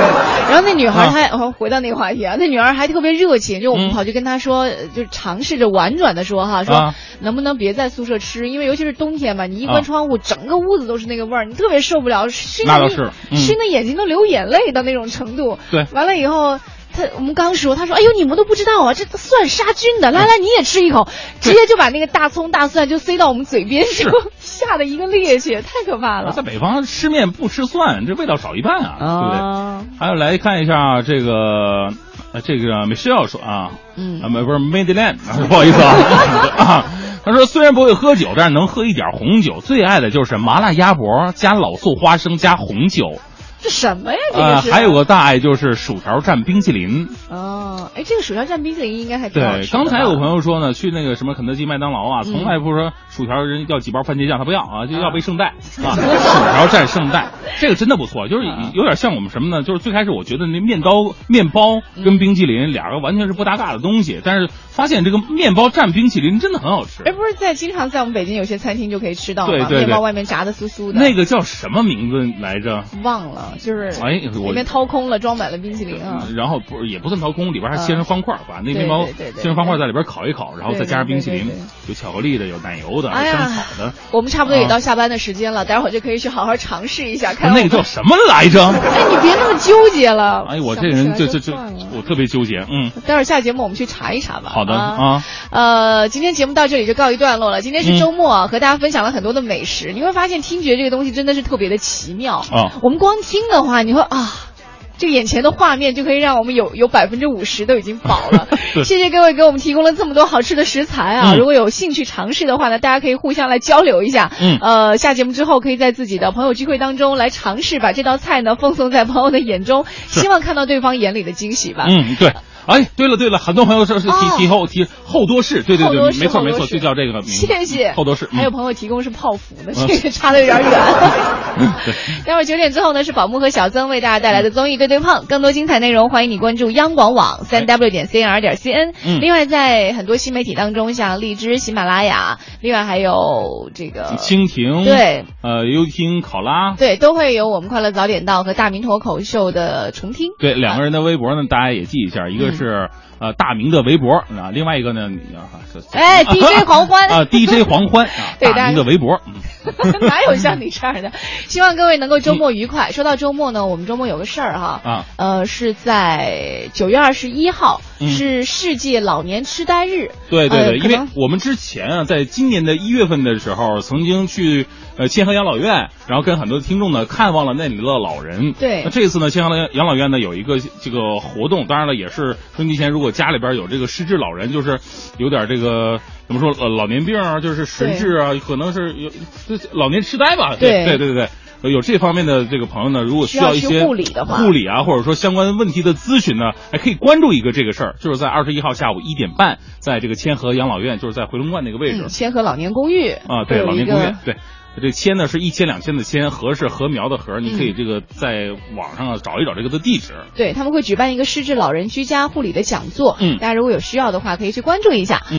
然后那女孩她回到那个话题啊，那女孩还特别热情，就我们跑去跟她说，就尝试着婉转的说哈，说能不能别在宿舍吃，因为尤其是冬天嘛，你一关窗户，整个屋子都是那个味儿，你特别受不了，熏的熏的眼睛都流眼泪的那种程度。对。完了以后。他我们刚说，他说：“哎呦，你们都不知道啊，这蒜杀菌的。来来，你也吃一口，直接就把那个大葱大蒜就塞到我们嘴边，就吓得一个趔趄，太可怕了。在北方吃面不吃蒜，这味道少一半啊，对不对？还有来看一下这个，这个没事要说啊，嗯，啊，不是 e a n d 不好意思啊。他说虽然不会喝酒，但是能喝一点红酒，最爱的就是麻辣鸭脖加老醋花生加红酒。”这什么呀？这个是还有个大爱就是薯条蘸冰淇淋。哦，哎，这个薯条蘸冰淇淋应该还挺对。刚才有朋友说呢，去那个什么肯德基、麦当劳啊，从来不说薯条人要几包番茄酱，他不要啊，就要杯圣代啊。薯条蘸圣代，这个真的不错，就是有点像我们什么呢？就是最开始我觉得那面包面包跟冰淇淋两个完全是不搭嘎的东西，但是发现这个面包蘸冰淇淋真的很好吃。哎，不是在经常在我们北京有些餐厅就可以吃到吗？面包外面炸的酥酥的。那个叫什么名字来着？忘了。就是哎，里面掏空了，装满了冰淇淋啊。然后不是也不算掏空，里边还切成方块，把那面包切成方块在里边烤一烤，然后再加上冰淇淋，有巧克力的，有奶油的，有香草的。我们差不多也到下班的时间了，待会儿就可以去好好尝试一下。看那个叫什么来着？哎，你别那么纠结了。哎，我这人就就就我特别纠结。嗯，待会儿下节目我们去查一查吧。好的啊。呃，今天节目到这里就告一段落了。今天是周末啊，和大家分享了很多的美食。你会发现听觉这个东西真的是特别的奇妙啊。我们光听的话，你会啊。这眼前的画面就可以让我们有有百分之五十都已经饱了。谢谢各位给我们提供了这么多好吃的食材啊！如果有兴趣尝试的话呢，大家可以互相来交流一下。嗯，呃，下节目之后可以在自己的朋友聚会当中来尝试把这道菜呢奉送在朋友的眼中，希望看到对方眼里的惊喜吧。嗯，对。哎，对了对了，很多朋友说是提提后提后多士，对对对，没错没错，就叫这个名字。谢谢。后多士。还有朋友提供是泡芙的，这个差的有点远。待会儿九点之后呢，是宝木和小曾为大家带来的综艺对对碰，更多精彩内容欢迎你关注央广网三 w 点 cnr 点 cn。另外，在很多新媒体当中，像荔枝、喜马拉雅，另外还有这个蜻蜓，对，呃，优听、考拉，对，都会有我们快乐早点到和大明脱口秀的重听。对，两个人的微博呢，大家也记一下，一个是。呃，大明的微博啊，另外一个呢，哎，DJ 黄欢啊，DJ 黄欢啊，大明的微博，哪有像你这样的？希望各位能够周末愉快。说到周末呢，我们周末有个事儿哈，啊，呃，是在九月二十一号，是世界老年痴呆日。对对对，因为我们之前啊，在今年的一月份的时候，曾经去。呃，千和养老院，然后跟很多听众呢看望了那里的老人。对，那这次呢，千和养老院呢有一个这个活动，当然了，也是春节前如果家里边有这个失智老人，就是有点这个怎么说呃老年病啊，就是神智啊，可能是有老年痴呆吧。对对对对对，有这方面的这个朋友呢，如果需要一些护理的话，护理啊，或者说相关问题的咨询呢，还可以关注一个这个事儿，就是在二十一号下午一点半，在这个千和养老院，就是在回龙观那个位置。千和老年公寓啊，对老年公寓对。这千呢是一千两千的千，禾是禾苗的禾，你可以这个在网上找一找这个的地址。对他们会举办一个失智老人居家护理的讲座，嗯，大家如果有需要的话，可以去关注一下。